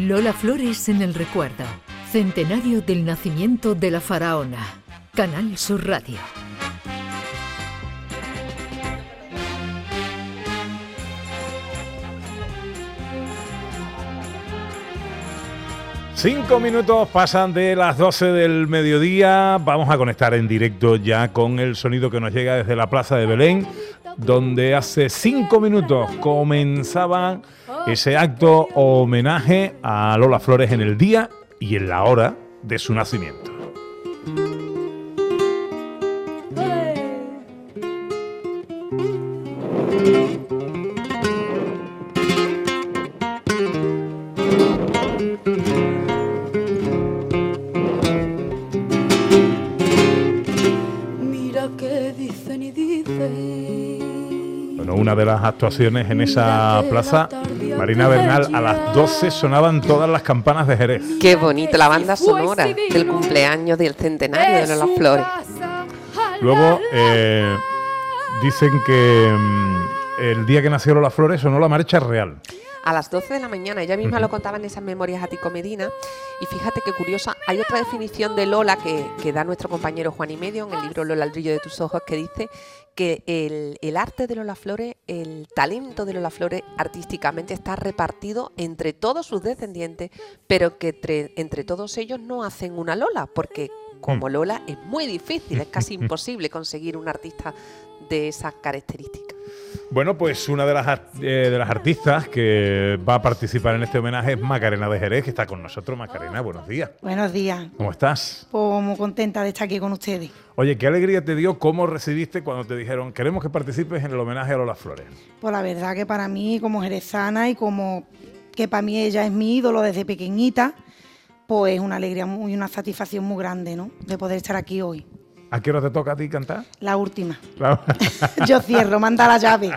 Lola Flores en el recuerdo. Centenario del nacimiento de la faraona. Canal Sur Radio. Cinco minutos pasan de las 12 del mediodía. Vamos a conectar en directo ya con el sonido que nos llega desde la Plaza de Belén, donde hace cinco minutos comenzaba ese acto homenaje a Lola Flores en el día y en la hora de su nacimiento. Actuaciones en esa plaza, Marina Bernal, a las 12 sonaban todas las campanas de Jerez. Qué bonita la banda sonora del cumpleaños del centenario de Lola Flores. Luego eh, dicen que mm, el día que nació Lola Flores sonó la marcha real. A las 12 de la mañana, ella misma lo contaba en esas memorias a Tico Medina. Y fíjate qué curiosa, hay otra definición de Lola que, que da nuestro compañero Juan y Medio en el libro Lola, el brillo de tus ojos, que dice que el, el arte de Lola Flores, el talento de Lola Flores artísticamente está repartido entre todos sus descendientes, pero que entre, entre todos ellos no hacen una Lola, porque como Lola es muy difícil, es casi imposible conseguir un artista de esas características. Bueno, pues una de las, eh, de las artistas que va a participar en este homenaje es Macarena de Jerez, que está con nosotros. Macarena, buenos días. Buenos días. ¿Cómo estás? Pues muy contenta de estar aquí con ustedes. Oye, ¿qué alegría te dio? ¿Cómo recibiste cuando te dijeron queremos que participes en el homenaje a Lola Flores? Pues la verdad que para mí, como jerezana y como que para mí ella es mi ídolo desde pequeñita, pues es una alegría muy- y una satisfacción muy grande, ¿no? De poder estar aquí hoy. ¿A qué hora te toca a ti cantar? La última. Yo cierro, manda la llave.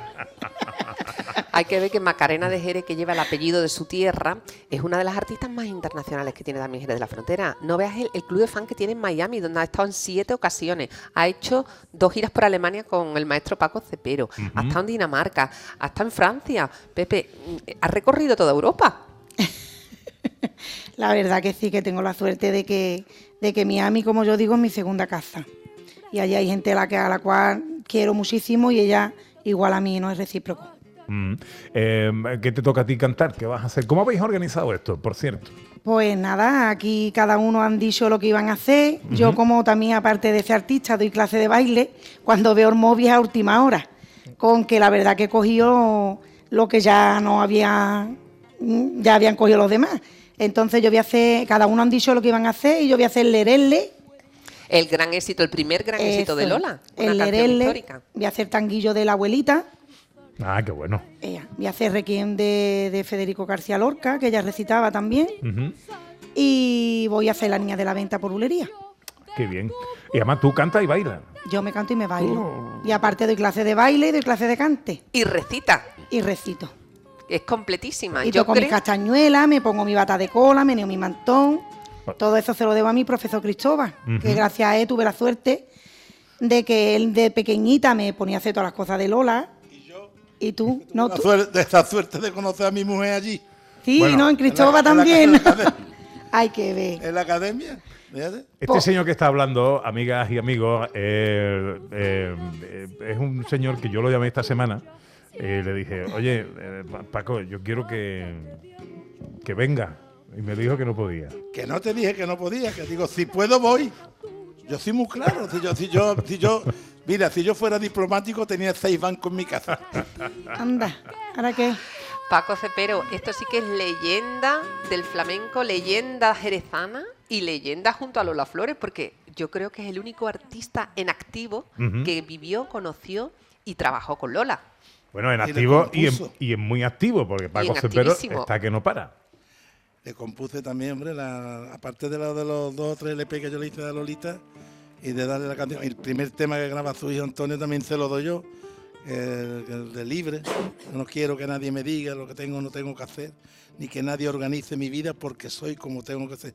Hay que ver que Macarena de Jerez, que lleva el apellido de su tierra, es una de las artistas más internacionales que tiene también Jerez de la Frontera. No veas el, el club de fan que tiene en Miami, donde ha estado en siete ocasiones. Ha hecho dos giras por Alemania con el maestro Paco Cepero. Ha estado en Dinamarca, ha estado en Francia. Pepe, mm, ha recorrido toda Europa. La verdad que sí, que tengo la suerte de que, de que Miami, como yo digo, es mi segunda casa. Y allí hay gente a la, que, a la cual quiero muchísimo y ella igual a mí, no es recíproco. Mm. Eh, ¿Qué te toca a ti cantar? ¿Qué vas a hacer? ¿Cómo habéis organizado esto, por cierto? Pues nada, aquí cada uno han dicho lo que iban a hacer. Yo como también, aparte de ser artista, doy clase de baile, cuando veo el móvil a última hora, con que la verdad que he cogido lo que ya no había, ya habían cogido los demás. Entonces yo voy a hacer, cada uno han dicho lo que iban a hacer y yo voy a hacer lerelle. El gran éxito, el primer gran éxito de Lola. Una el canción histórica. voy a hacer tanguillo de la abuelita. Ah, qué bueno. ella, Voy a hacer requiem de, de Federico García Lorca, que ella recitaba también. Y voy a hacer la niña de la venta por bulería. Qué bien. Y además tú cantas y bailas. Yo me canto y me bailo. Y aparte doy clase de baile y doy clase de cante. Y recita. Y recito. Es completísima. Y Yo toco creo- castañuelas, me pongo mi bata de cola, meneo mi mantón. Todo eso se lo debo a mi profesor Cristóbal, que gracias a él tuve la suerte de que él de pequeñita me ponía a hacer todas las cosas de Lola. ¿Y tú? No, La tú. suerte- de esta suerte de conocer a mi mujer allí. Sí, Bueno, no, en Cristóbal también. en la academia. Hay que ver. En la academia. fíjate. Este Po- señor que está hablando, amigas y amigos, eh, eh, eh, es un señor que yo lo llamé esta semana. eh, le dije, oye, eh, Pa- Paco, yo quiero que, que venga. Y me dijo que no podía. Que no te dije que no podía, que digo, si puedo voy. Yo soy muy claro. Si yo, si yo, si yo, mira, si yo fuera diplomático tenía seis bancos en mi casa. Anda, ¿ahora qué? Paco Cepero, esto sí que es leyenda del flamenco, leyenda jerezana y leyenda junto a Lola Flores, porque yo creo que es el único artista en activo que vivió, conoció y trabajó con Lola. Bueno, en Y activo y en, y en muy activo, porque Paco Cepero está que no para. Le compuse también, hombre, la, aparte de, lo, de los dos o tres LP que yo le hice a Lolita y de darle la canción. El primer tema que graba su hijo Antonio también se lo doy yo, el, de Libre. No quiero que nadie me diga lo que tengo o no tengo que hacer, ni que nadie organice mi vida porque soy como tengo que ser.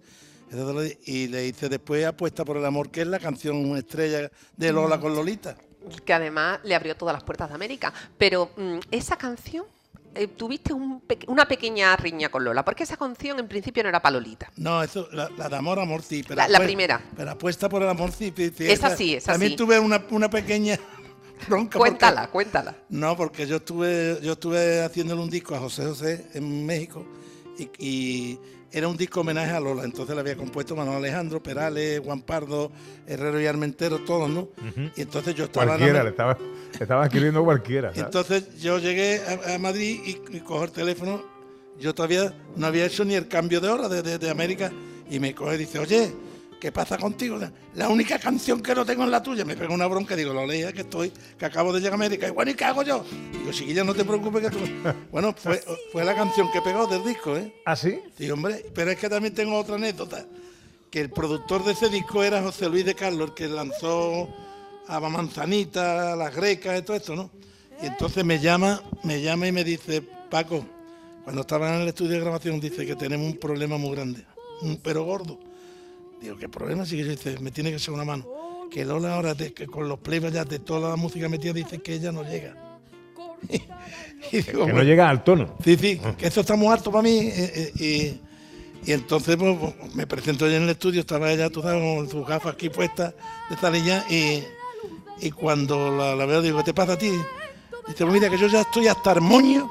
Y le hice después Apuesta por el Amor, que es la canción estrella de Lola con Lolita. que además le abrió todas las puertas de América. Pero mm, esa canción eh, tuviste un una pequeña riña con Lola, porque esa canción en principio no era para Lolita. No, eso, la, la de amor, amor sí. Pero La- primera. Pero apuesta por el amor sí. sí, sí, Esa sí, esa También sí. tuve una, una pequeña bronca. porque- Cuéntala, cuéntala. No, porque yo estuve, yo estuve haciéndole un disco a José José en México y, y era un disco homenaje a Lola. Entonces le había compuesto Manuel Alejandro, Perales, Juan Pardo, Herrero y Armentero, todos, ¿no? Y entonces yo estaba... Cualquiera, le estaba, le estaba escribiendo cualquiera. ¿sabes? entonces yo llegué a, a Madrid y, y cojo el teléfono. Yo todavía no había hecho ni el cambio de hora de, de- de América. Y me coge y dice, oye, ¿qué pasa contigo? La única canción que no tengo es la tuya. Me pega una bronca. Digo, lo leía que estoy, que acabo de llegar a América. Y bueno, ¿y qué hago yo? Digo, chiquilla, no te preocupes que tú... Bueno, fue, fue la canción que pegó del disco, ¿eh? ¿Ah, sí? Sí, hombre, pero es que también tengo otra anécdota, que el productor de ese disco era José Luis de Carlos, el que lanzó a Manzanita, a Las Grecas y todo esto, ¿no? Y entonces me llama, me llama y me dice, Paco, cuando estaba en el estudio de grabación, dice que tenemos un problema muy grande, un pero gordo. Digo, ¿qué problema? Sí que dice, me tiene que echar una mano. Que Lola ahora, de- que con los playbacks ya de toda la música metida, dice que ella no llega. y digo, Que no "Bueno". llega al tono. Sí, sí, que eso está muy alto para mí. eh, eh, y, y entonces pues, pues, me presento yo en el estudio, estaba ella, tú sabes, con sus gafas aquí puestas de salilla y, y cuando la, la veo digo, ¿qué te pasa a ti? Dice, pues mira que yo ya estoy hasta armonio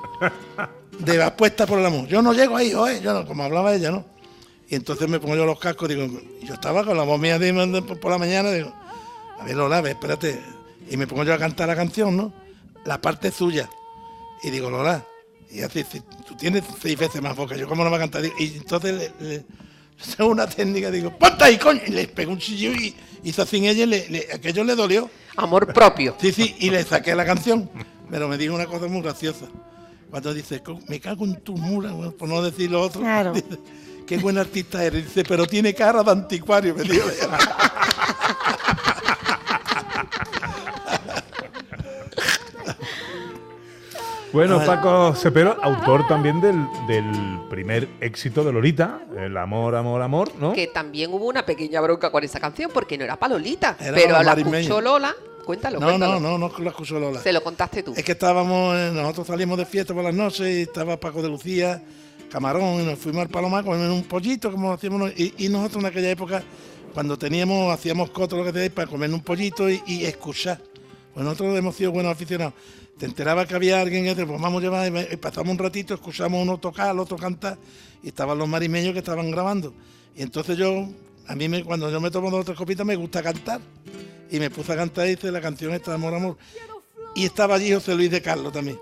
de apuesta por el amor. Yo no llego ahí, oye, yo no, como hablaba ella, ¿no? Y entonces me pongo yo los cascos, digo, y yo estaba con la voz mía de, de- por la mañana, digo, a ver, Lola, a ver, espérate. Y me pongo yo a cantar la canción, ¿no? La parte suya. Y digo, Lola, y así, si tú tienes seis veces más que yo, ¿cómo no va a cantar? Digo, Y entonces le, le- una técnica, digo, ponte ahí, coño, y le pegó un chillido y hizo sin ella, y le, le- aquello le dolió. Amor propio. Sí, sí, y le saqué la canción, pero me dijo una cosa muy graciosa. Cuando dice, "Co- me cago en tu mula, por no decir lo otro, Claro. dice, qué buen artista eres, dice, pero tiene cara de anticuario, me dijo. Bueno. Paco Cepero, autor también del, del primer éxito de Lolita, El amor, amor, amor, ¿no? Que también hubo una pequeña bronca con esa canción porque no era para Lolita. Era pero la Marismeño. escuchó Lola. Cuéntalo, No, cuéntalo. no, no, no lo escuchó Lola. Se lo contaste tú. Es que estábamos, eh, nosotros salimos de fiesta por las noches y estaba Paco de Lucía, Camarón, y nos fuimos al Palomar con un pollito, como hacíamos, y, y nosotros en aquella época, cuando teníamos, hacíamos coto, lo que te para comer un pollito y, y escuchar. Pues nosotros hemos sido buenos aficionados. Te enteraba que había alguien que pues vamos a llevar, y pasamos un ratito, escuchamos uno tocar, el otro cantar, y estaban los marimeños que estaban grabando. Y entonces yo, a mí me, cuando yo me tomo dos o tres copitas me gusta cantar. Y me puse a cantar y hice la canción esta Amor, Amor. Y estaba allí José Luis de Carlos también.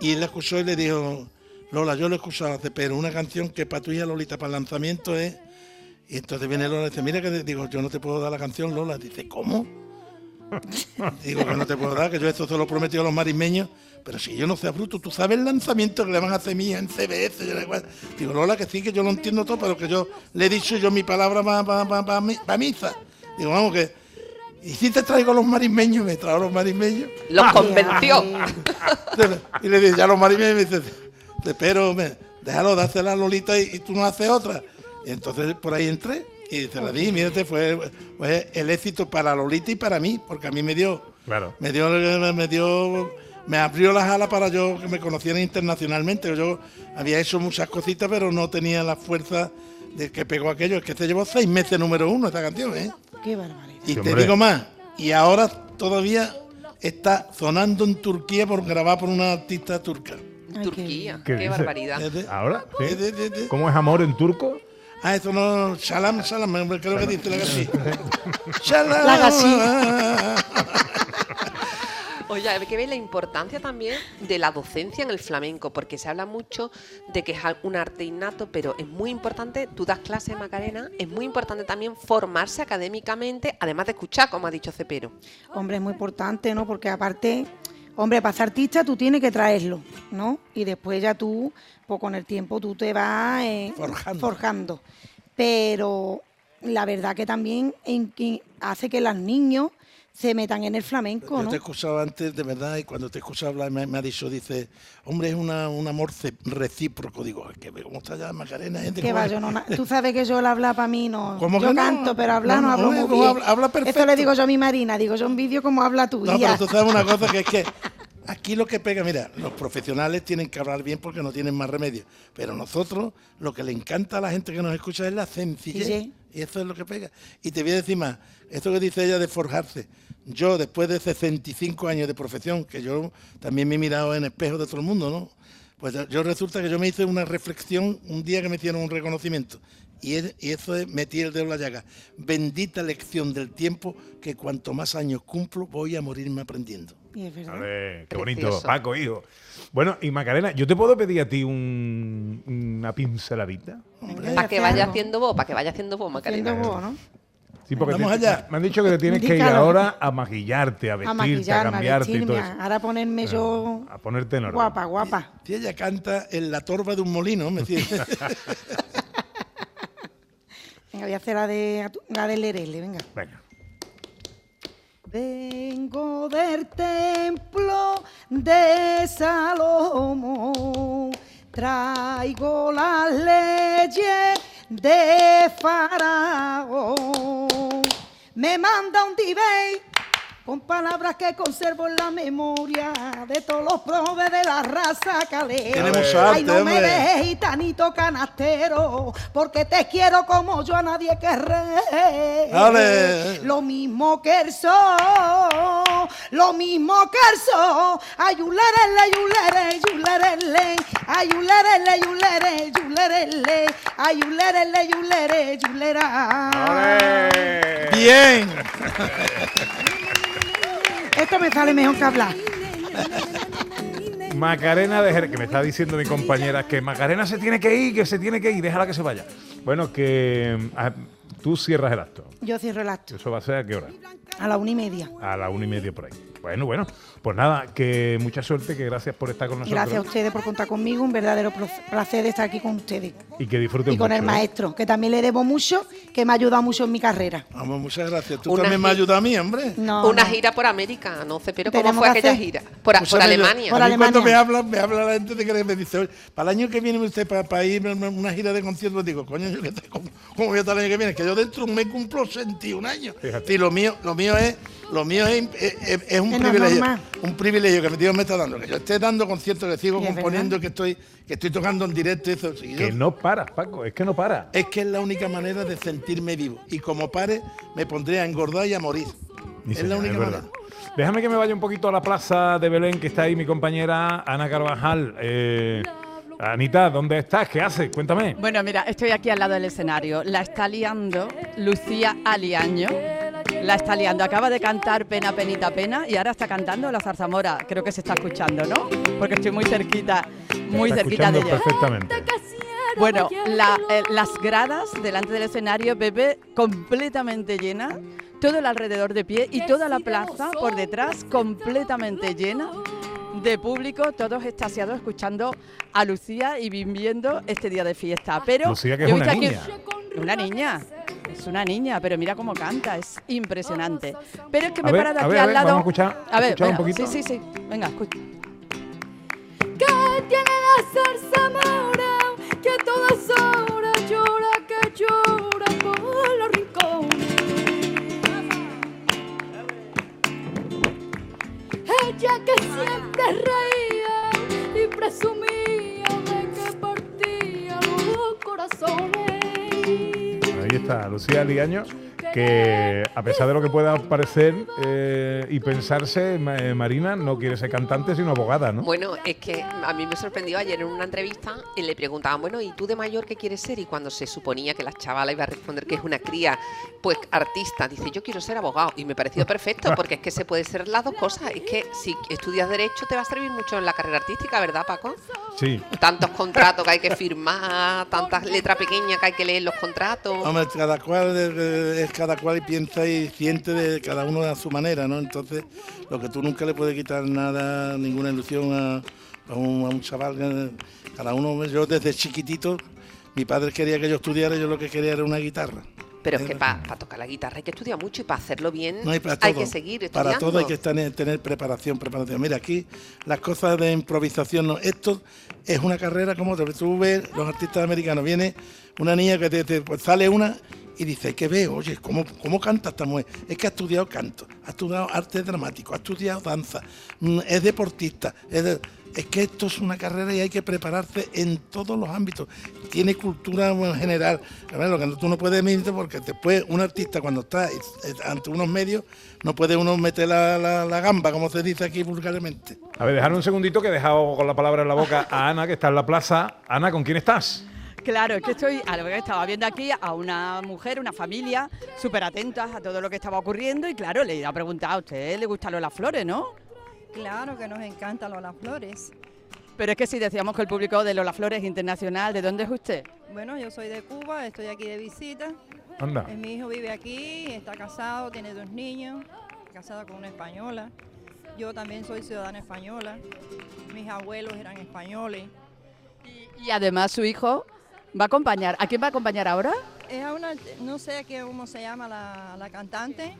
Y él la escuchó y le dijo, Lola, yo lo he escuchado hace, pero una canción que para tu hija Lolita, para el lanzamiento es... Y entonces viene Lola y dice, mira que te- digo, yo no te puedo dar la canción, Lola. Dice, ¿cómo? digo que no te puedo dar, que yo esto se lo he prometido a los marismeños. Pero si yo no sea bruto, tú sabes el lanzamiento que le van a hacer mía en CBS. Yo le digo, digo, Lola, que sí, que yo lo entiendo todo, pero que yo le he dicho yo mi palabra para misa. Digo, vamos, que... Y si te traigo los marismeños, me traigo los marismeños. Los convenció. Y le dije, ya los marimeños me dicen, pero me, déjalo, dásela a Lolita y, y tú no haces otra. Y entonces por ahí entré y se la di, mírate, fue, fue el éxito para Lolita y para mí, porque a mí me dio, Claro. me dio, me dio, me abrió las alas para yo que me conocieran internacionalmente. Yo había hecho muchas cositas, pero no tenía la fuerza de que pegó aquello. Es que se llevó seis meses número uno esta canción, ¿eh? Qué barbaridad. Y Sí, te digo más, y ahora todavía está sonando en Turquía por grabar por una artista turca. Ay, Turquía. ¿Qué barbaridad. ¿Ahora? ¿Sí? es de- de- de- ¿Cómo es amor en turco? Ah, eso no, Shalam, Shalam, creo que dice la así. Shalam. La gasí. Oye, hay que ver la importancia también de la docencia en el flamenco, porque se habla mucho de que es un arte innato, pero es muy importante, tú das clases, Macarena, es muy importante también formarse académicamente, además de escuchar, como ha dicho Cepero. Hombre, es muy importante, ¿no? Porque aparte, hombre, para ser artista tú tienes que traerlo, ¿no? Y después ya tú, pues con el tiempo tú te vas eh, Forjando. forjando. Pero la verdad que también hace que los niños se metan en el flamenco, Yo ¿no? te he escuchado antes, de verdad, y cuando te he escuchado hablar, me, me ha dicho, dice, hombre, es una, un amor recíproco. Digo, "Es que cómo está ya Macarena, gente. Que cómo va, es". yo no, tú sabes que yo el habla para mí no. ¿Cómo yo que no? canto, pero hablar no, hablo no, muy bien. habla- habla perfecto. Esto le digo yo a mi Marina, digo yo un vídeo como habla tu No, pero tú sabes una cosa que es que Aquí lo que pega, mira, los profesionales tienen que hablar bien porque no tienen más remedio. Pero nosotros, lo que le encanta a la gente que nos escucha es la sencillez. Sí. Y eso es lo que pega. Y te voy a decir más, esto que dice ella de forjarse. Yo, después de 65 años de profesión, que yo también me he mirado en espejo de todo el mundo, ¿no? Pues yo- resulta que yo me hice una reflexión un día que me hicieron un reconocimiento. Y, es- y eso es metí el dedo en la llaga. Bendita lección del tiempo que cuanto más años cumplo voy a morirme aprendiendo. Y es verdad. Qué bonito, Precioso. Paco, hijo. Bueno, y Macarena, ¿yo te puedo pedir a ti un- una pinceladita? Para que vaya haciendo vos, para que vaya haciendo vos, Macarena. Haciendo vos, ¿no? Sí, porque Vamos te- allá. me han dicho que te tienes que ir ahora a maquillarte, a A vestirte, a, a cambiarte y vestirme, todo a- eso. ahora ponerme yo A ponerte en orden. guapa, guapa. Si ella canta en la torba de un molino, me Venga, voy a hacer la de la del Lerele, venga. Venga. Vengo del templo de Salomón, traigo las leyes de Faraón. Me manda un dibey con palabras que conservo en la memoria de todos los probes de la raza calé. Tenemos Ay, no me dejes gitanito canastero, porque te quiero como yo a nadie querré. Lo mismo que el sol, lo mismo que el sol. Ayulerele, yulere, yulerele, ayulerele, yulere, yulerele, ayulerele, yulere, yulera. bien. Esto me sale mejor que hablar. Macarena de Jerez, que me está diciendo mi compañera que Macarena se tiene que ir, que se tiene que ir, déjala que se vaya. Bueno, que ah, tú cierras el acto. Yo cierro el acto ¿Eso va a ser a qué hora? A la una y media. A la una y media por ahí. Bueno, bueno, pues nada, que mucha suerte, que gracias por estar con nosotros. Gracias a ustedes por contar conmigo, un verdadero placer de estar aquí con ustedes. Y que disfruten Y con el ¿eh? maestro, que también le debo mucho, que me ha ayudado mucho en mi carrera. Vamos, muchas gracias. Tú Una también me has ayudado a mí, hombre. No, Una no. gira por América, no sé, pero ¿cómo fue que aquella hacer- gira? Por, Pues, por Alemania. Por a mí cuando me Alemania. habla, me habla la gente de que me dice, "Oye, para el año que viene usted para, para ir a una gira de conciertos, digo, coño, yo qué sé, ¿cómo, cómo voy a estar el año que viene? Que yo dentro mes cumplo 61 años. Fíjate. Y lo mío, lo mío es, lo mío es, es- es- es un Es privilegio. normal. Un privilegio que Dios me está dando. Que yo esté dando conciertos, que sigo es componiendo, que estoy, que estoy tocando en directo. Eso, Que no paras, Paco, es que no para. es que es la única manera de sentirme vivo. Y como pare, me pondré a engordar y a morir. Es la única verdad. manera. Déjame que me vaya un poquito a la plaza de Belén, que está ahí mi compañera Ana Carvajal. Eh, Anita, ¿dónde estás? ¿Qué haces? Cuéntame. Bueno, mira, estoy aquí al lado del escenario. La está liando Lucía Aliaño. La está liando. Acaba de cantar Pena, Penita, Pena y ahora está cantando La Zarzamora. Creo que se está escuchando, ¿no? Porque estoy muy cerquita, muy Está cerquita de ella. perfectamente. Bueno, la- eh, las gradas delante del escenario, Pepe, completamente llena. Todo el alrededor de pie y toda la plaza por detrás completamente llena de público, todos extasiados escuchando a Lucía y viviendo este día de fiesta. Pero Lucía, que yo es he una visto aquí- niña. Una niña. Es una niña, pero mira cómo canta, es impresionante. Pero es que A me he parado aquí ver, a al ver, lado. vamos a escuchar- a ver, escuchar un venga, poquito. Sí, sí, sí. Venga, escucha. que tiene la zarzamora, que a todas horas llora, que llora por los rincones. Ella que siempre reía y presumía de que partía los corazones. Ahí está, Lucía Liaño, que a pesar de lo que pueda parecer eh, y pensarse, eh, Marina no quiere ser cantante sino abogada, ¿no? Bueno, es que a mí me sorprendió ayer en una entrevista y le preguntaban, bueno, ¿y tú de mayor qué quieres ser? Y cuando se suponía que la chavala iba a responder que es una cría, pues artista, dice, yo quiero ser abogado. Y me pareció perfecto, porque es que se puede ser las dos cosas. Es que si estudias Derecho te va a servir mucho en la carrera artística, ¿verdad, Paco? Sí. Tantos contratos que hay que firmar, tantas letras pequeñas que hay que leer los contratos. Hombre, cada cual es, es cada cual y piensa y siente de cada uno a su manera, ¿no? Entonces, lo que tú nunca le puedes quitar nada, ninguna ilusión a, a un, a un chaval. eh, Cada uno, yo desde chiquitito, mi padre quería que yo estudiara, yo lo que quería era una guitarra. Pero es que para tocar la guitarra hay que estudiar mucho y para hacerlo bien No hay que seguir estudiando. Para todo hay que tener, tener preparación, preparación. Mira, aquí las cosas de improvisación, no. Esto es una carrera como otra. Tú ves los artistas americanos, viene una niña que te, te- pues sale una y dice, que ve, oye, ¿cómo, ¿cómo canta esta mujer? Es que ha estudiado canto, ha estudiado arte dramático, ha estudiado danza, mm, es deportista, es, es que esto es una carrera y hay que prepararse en todos los ámbitos. Tiene cultura en general. Lo que tú no puedes medirte porque después un artista cuando está eh, ante unos medios no puede uno meter la, la- la gamba, como se dice aquí vulgarmente. A ver, dejar un segundito que he dejado con la palabra en la boca a Ana, que está en la plaza. Ana, ¿con quién estás? Claro, es que estoy, a lo que estaba viendo aquí a una mujer, una familia, súper atentas a todo lo que estaba ocurriendo y claro, le iba a preguntar a usted, ¿le gustan las flores, no? Claro que nos encantan Lola Flores. Pero es que si decíamos que el público de Lola Flores es internacional, ¿de dónde es usted? Bueno, yo soy de Cuba, estoy aquí de visita. Anda. Eh, Mi hijo vive aquí, está casado, tiene dos niños, casado con una española. Yo también soy ciudadana española. Mis abuelos eran españoles. Y además su hijo va a acompañar. ¿A quién va a acompañar ahora? Es a una, no sé qué, cómo se llama la, la cantante.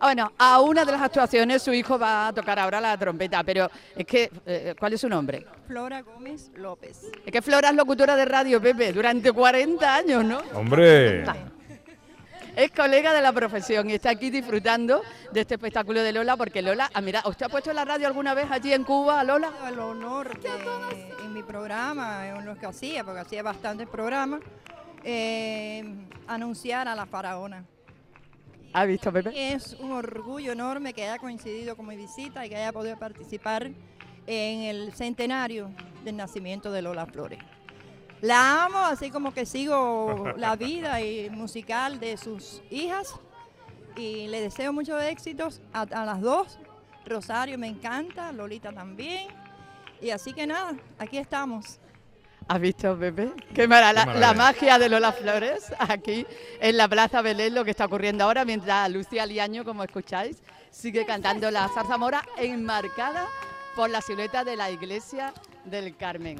Ah, bueno, a una de las actuaciones su hijo va a tocar ahora la trompeta, pero es que, eh, ¿cuál es su nombre? Flora Gómez López. Es que Flora es locutora de radio, Pepe, durante 40 años, ¿no? Hombre. Es colega de la profesión y está aquí disfrutando de este espectáculo de Lola, porque Lola, ah, mira, ¿usted ha puesto la radio alguna vez allí en Cuba, Lola? El honor de, en mi programa, en los que hacía, porque hacía bastantes programas, eh, anunciar a la faraona. ¿Ha visto, Pepe? Es un orgullo enorme que haya coincidido con mi visita y que haya podido participar en el centenario del nacimiento de Lola Flores. La amo, así como que sigo la vida y musical de sus hijas y le deseo muchos éxitos a, a las dos. Rosario me encanta, Lolita también. Y así que nada, aquí estamos. ¿Has visto, Pepe? Qué mara- la, maravilla. la magia de Lola Flores aquí en la Plaza Belén, lo que está ocurriendo ahora, mientras Lucía Liaño, como escucháis, sigue cantando la zarzamora enmarcada por la silueta de la iglesia del Carmen.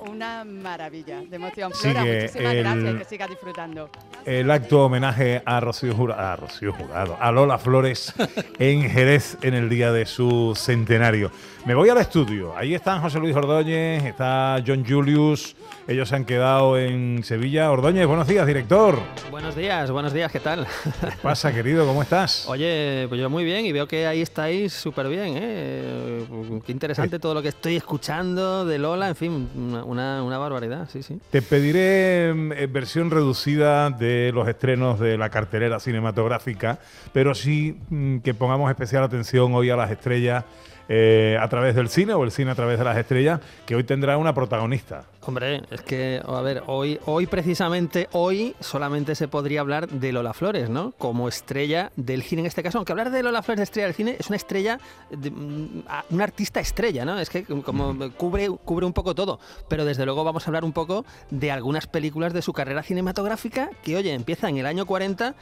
Una maravilla de emoción. Flora, Sigue muchísimas el- gracias, que siga disfrutando. El acto homenaje a Rocío Jurado, a Rocío Jurado, a Lola Flores en Jerez en el día de su centenario. Me voy al estudio. Ahí están José Luis Ordóñez, está John Julius. Ellos se han quedado en Sevilla. Ordóñez, buenos días, director. Buenos días, buenos días, ¿qué tal? ¿Qué pasa, querido? ¿Cómo estás? Oye, pues yo muy bien y veo que ahí estáis súper bien, ¿eh? Qué interesante todo lo que estoy escuchando de Lola, en fin, una, una- una barbaridad, sí, sí. Te pediré mm, eh, versión reducida de los estrenos de la cartelera cinematográfica, pero sí mm, que pongamos especial atención hoy a las estrellas eh, a través del cine o el cine a través de las estrellas, que hoy tendrá una protagonista. Hombre, es que, a ver, hoy, hoy precisamente, hoy solamente se podría hablar de Lola Flores, ¿no? Como estrella del cine en este caso, aunque hablar de Lola Flores de estrella del cine es una estrella, de, mm, a- un artista estrella, ¿no? Es que como cubre, cubre un poco todo, pero desde luego vamos a hablar un poco de algunas películas de su carrera cinematográfica que, oye, empieza en el año 40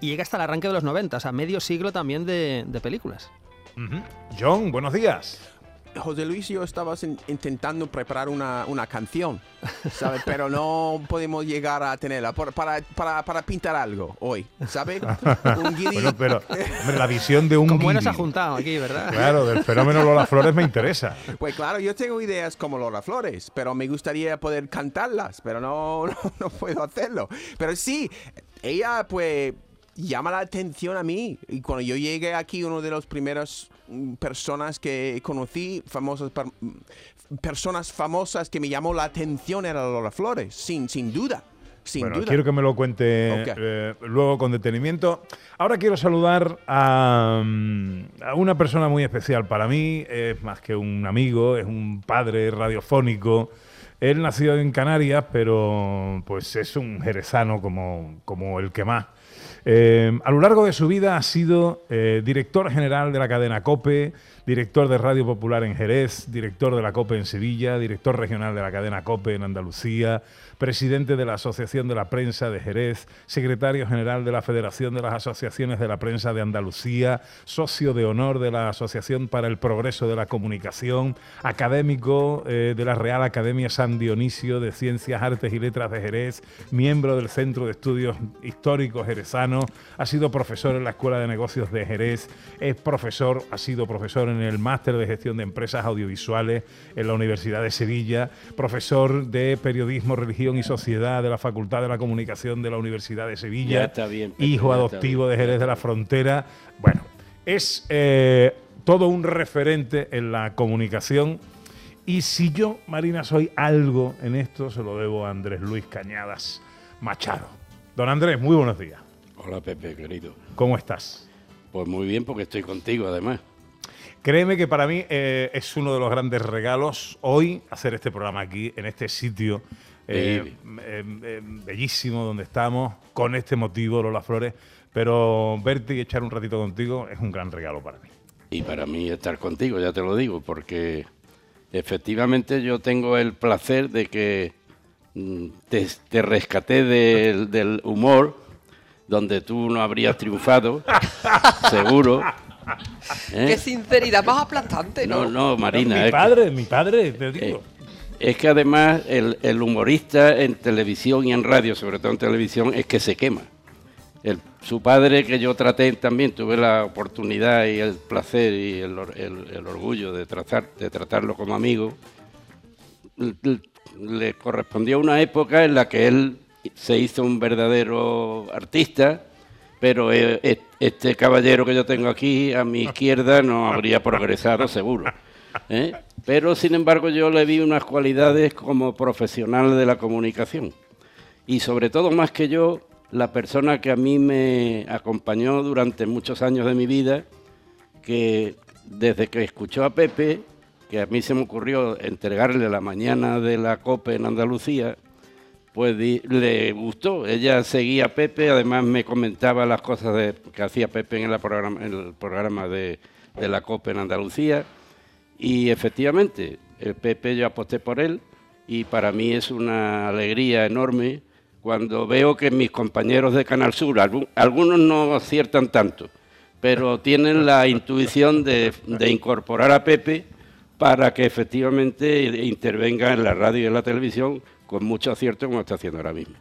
y llega hasta el arranque de los 90, o sea, medio siglo también de, de películas. John, buenos días. José Luis y yo estabas in- intentando preparar una, una canción, ¿sabes? Pero no podemos llegar a tenerla por- para, para, para pintar algo hoy, ¿sabes? Un guiri- Bueno, pero hombre, la visión de un Como bueno se ha juntado aquí, ¿verdad? Claro, del fenómeno Lola Flores me interesa. Pues claro, yo tengo ideas como Lola Flores, pero me gustaría poder cantarlas, pero no, no, no puedo hacerlo. Pero sí, ella pues llama la atención a mí. Y cuando yo llegué aquí, uno de los primeros mm, personas que conocí, famosas mm, personas famosas que me llamó la atención era Lola Flores, sin, sin duda. Sin bueno, duda. quiero que me lo cuente eh, luego con detenimiento. Ahora quiero saludar a, mm, a una persona muy especial para mí. Es más que un amigo, es un padre radiofónico. Él nació en Canarias, pero pues es un jerezano como, como el que más. Eh, a lo largo de su vida ha sido eh, director general de la cadena COPE, director de Radio Popular en Jerez, director de la COPE en Sevilla, director regional de la cadena COPE en Andalucía, presidente de la Asociación de la Prensa de Jerez, secretario general de la Federación de las Asociaciones de la Prensa de Andalucía, socio de honor de la Asociación para el Progreso de la Comunicación, académico eh, de la Real Academia San Dionisio de Ciencias, Artes y Letras de Jerez, miembro del Centro de Estudios Históricos Jerezano, ha sido profesor en la Escuela de Negocios de Jerez, es profesor, ha sido profesor en el Máster de Gestión de Empresas Audiovisuales en la Universidad de Sevilla, profesor de Periodismo, Y Sociedad de la Facultad de la Comunicación de la Universidad de Sevilla, Ya está bien, Pepe, hijo ya está adoptivo bien. de Jerez de la Frontera. Bueno, es eh, todo un referente en la comunicación. Y si yo, Marina, soy algo en esto, se lo debo a Andrés Luis Cañadas Machado. Don Andrés, muy buenos días. Hola Pepe, querido. ¿Cómo estás? Pues muy bien porque estoy contigo además. Créeme que para mí eh, es uno de los grandes regalos hoy hacer este programa aquí, en este sitio eh, eh, eh, bellísimo donde estamos, con este motivo, Lola Flores. Pero verte y echar un ratito contigo es un gran regalo para mí. Y para mí estar contigo, ya te lo digo, porque efectivamente yo tengo el placer de que mm, te, te rescaté del, del humor, donde tú no habrías triunfado, seguro. ¿eh? Qué sinceridad más aplastante, ¿no? No, no, Marina. mi es que- padre, mi padre, te digo. Es que además el, el humorista en televisión y en radio, sobre todo en televisión, es que se quema. El- su padre, que yo traté también, tuve la oportunidad y el placer y el, el- orgullo de, tratar, de tratarlo como amigo, le correspondió una época en la que él se hizo un verdadero artista, pero eh, e- este caballero que yo tengo aquí a mi izquierda no habría progresado seguro. ¿Eh? Pero sin embargo yo le vi unas cualidades como profesional de la comunicación. Y sobre todo más que yo, la persona que a mí me acompañó durante muchos años de mi vida, que desde que escuchó a Pepe, que a mí se me ocurrió entregarle la mañana de la COPE en Andalucía, pues le gustó. Ella seguía a Pepe, además me comentaba las cosas de- que hacía Pepe en, la programa, en el programa de, de la COPE en Andalucía. Y efectivamente, el Pepe yo aposté por él y para mí es una alegría enorme cuando veo que mis compañeros de Canal Sur, algu- algunos no aciertan tanto, pero tienen la intuición de, de incorporar a Pepe para que efectivamente intervenga en la radio y en la televisión con mucho acierto como está haciendo ahora mismo.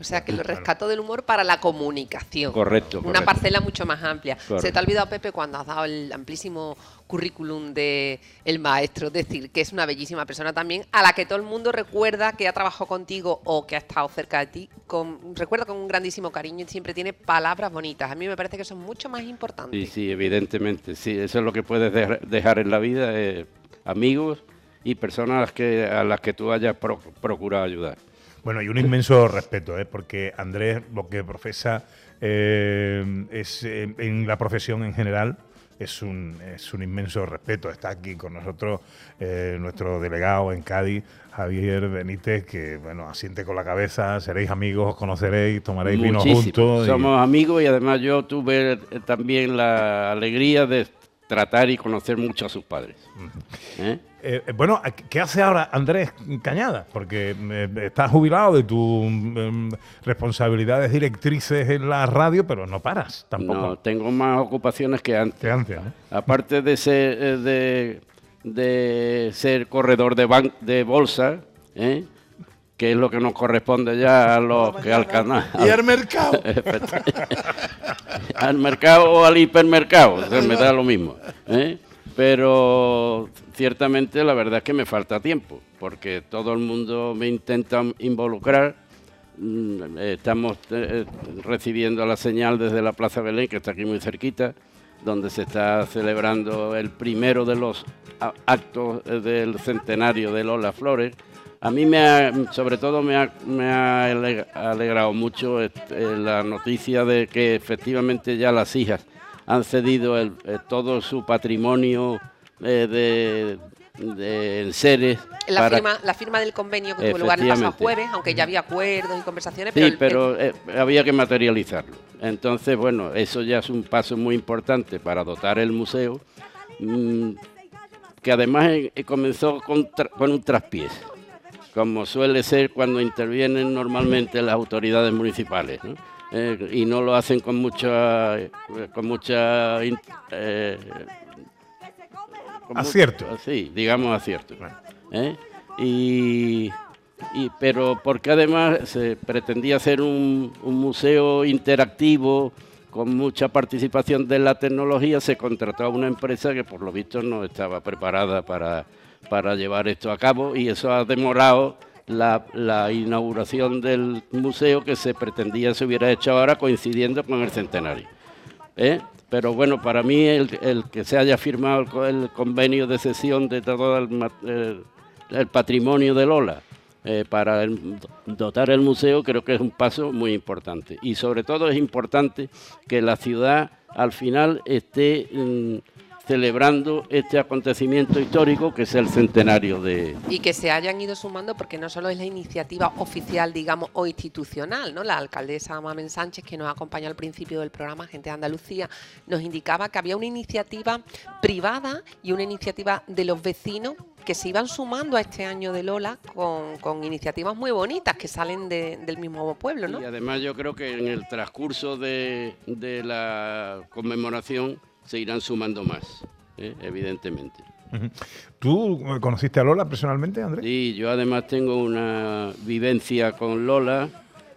O sea, que lo rescató del humor para la comunicación. Correcto, Una correcto. parcela mucho más amplia. Correcto. Se te ha olvidado, Pepe, cuando has dado el amplísimo currículum de el maestro, es decir, que es una bellísima persona también, a la que todo el mundo recuerda que ha trabajado contigo o que ha estado cerca de ti, con, recuerda con un grandísimo cariño y siempre tiene palabras bonitas. A mí me parece que son mucho más importantes. Sí, sí, evidentemente. Sí, eso es lo que puedes dejar, dejar en la vida, eh, amigos y personas a las que, a las que tú hayas pro- procurado ayudar. Bueno, y un inmenso respeto, ¿eh? porque Andrés lo que profesa eh, es eh, en la profesión en general es un, es un inmenso respeto. Está aquí con nosotros eh, nuestro delegado en Cádiz, Javier Benítez, que bueno, asiente con la cabeza, seréis amigos, os conoceréis, tomaréis vino Muchísimo. juntos. y- Somos amigos y además yo tuve eh, también la alegría de tratar y conocer mucho a sus padres. ¿Eh? Eh, eh, bueno, ¿qué hace ahora Andrés Cañada? Porque eh, estás jubilado de tus em, responsabilidades directrices en la radio, pero no paras tampoco. No, tengo más ocupaciones que antes. Que antes, ¿no? Aparte de ser, eh, de, de ser corredor de, ban- de bolsa, ¿eh? que es lo que nos corresponde ya a los que al canal. Y al mercado. al mercado o al hipermercado, o sea, me da lo mismo. ¿eh? Pero ciertamente la verdad es que me falta tiempo, porque todo el mundo me intenta involucrar. Mm, eh, Estamos eh, recibiendo la señal desde la Plaza Belén, que está aquí muy cerquita, donde se está celebrando el primero de los actos eh, del centenario de Lola Flores. A mí me ha, sobre todo me ha, alegrado mucho la noticia de que efectivamente ya las hijas han cedido el- eh, todo su patrimonio eh, de, de enseres. La para- firma, la firma del convenio que tuvo lugar el pasado jueves, aunque ya había acuerdos y conversaciones, pero, Sí, el- pero eh, había que materializarlo. Entonces, bueno, eso ya es un paso muy importante para dotar el museo, mm, que además comenzó con, tra- con un traspiés, como suele ser cuando intervienen normalmente las autoridades municipales, ¿no? Eh, y no lo hacen con mucha, con mucha eh, con Acierto. sí, digamos acierto. ¿eh? Y y, pero porque además se pretendía hacer un, un museo interactivo con mucha participación de la tecnología, se contrató a una empresa que por lo visto no estaba preparada para, para llevar esto a cabo y eso ha demorado la, la inauguración del museo que se pretendía se hubiera hecho ahora coincidiendo con el centenario. ¿eh? Pero bueno, para mí el, que se haya firmado el, co- el convenio de cesión de todo el, patrimonio de Lola eh, para dotar el museo creo que es un paso muy importante. Y sobre todo es importante que la ciudad al final esté mm, celebrando este acontecimiento histórico que es el centenario de, Y que se hayan ido sumando porque no solo es la iniciativa oficial, digamos, o institucional, ¿no? La alcaldesa Mamen Sánchez, que nos acompañó al principio del programa, Gente de Andalucía, nos indicaba que había una iniciativa privada y una iniciativa de los vecinos que se iban sumando a este año de Lola con, con iniciativas muy bonitas que salen de- del mismo pueblo, ¿no? Y además yo creo que en el transcurso de, de la conmemoración se irán sumando más, ¿eh? evidentemente. ¿Tú conociste a Lola personalmente, Andrés? Sí, yo además tengo una vivencia con Lola,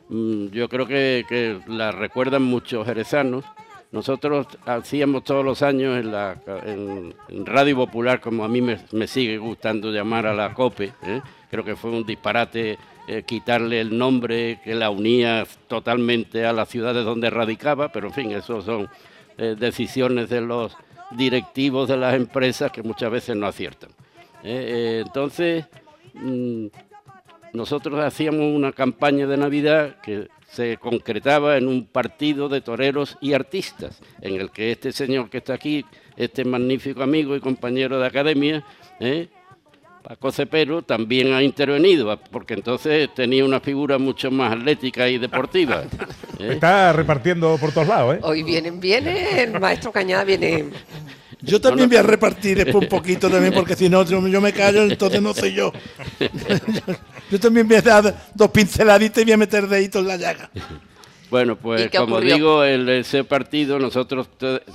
mm, yo creo que, que la recuerdan muchos jerezanos. Nosotros hacíamos todos los años en, la, en- en Radio Popular, como a mí me, me sigue gustando llamar a la COPE, ¿eh? creo que fue un disparate eh, quitarle el nombre que la unía totalmente a las ciudades donde radicaba, pero en fin, eso son eh, decisiones de los directivos de las empresas que muchas veces no aciertan. Eh, eh, entonces, mm, nosotros hacíamos una campaña de Navidad que se concretaba en un partido de toreros y artistas, en el que este señor que está aquí, este magnífico amigo y compañero de academia. Paco Cepero, también ha intervenido, porque entonces tenía una figura mucho más atlética y deportiva. ¿eh? Está repartiendo por todos lados, ¿eh? Hoy vienen, viene, el maestro Cañada viene. Yo también voy a repartir después un poquito también, porque si no, yo yo me callo, entonces no soy yo. yo también voy a dar dos pinceladitas y voy a meter deditos en la llaga. Bueno, ¿Y pues como ocurrió? digo, en ese partido nosotros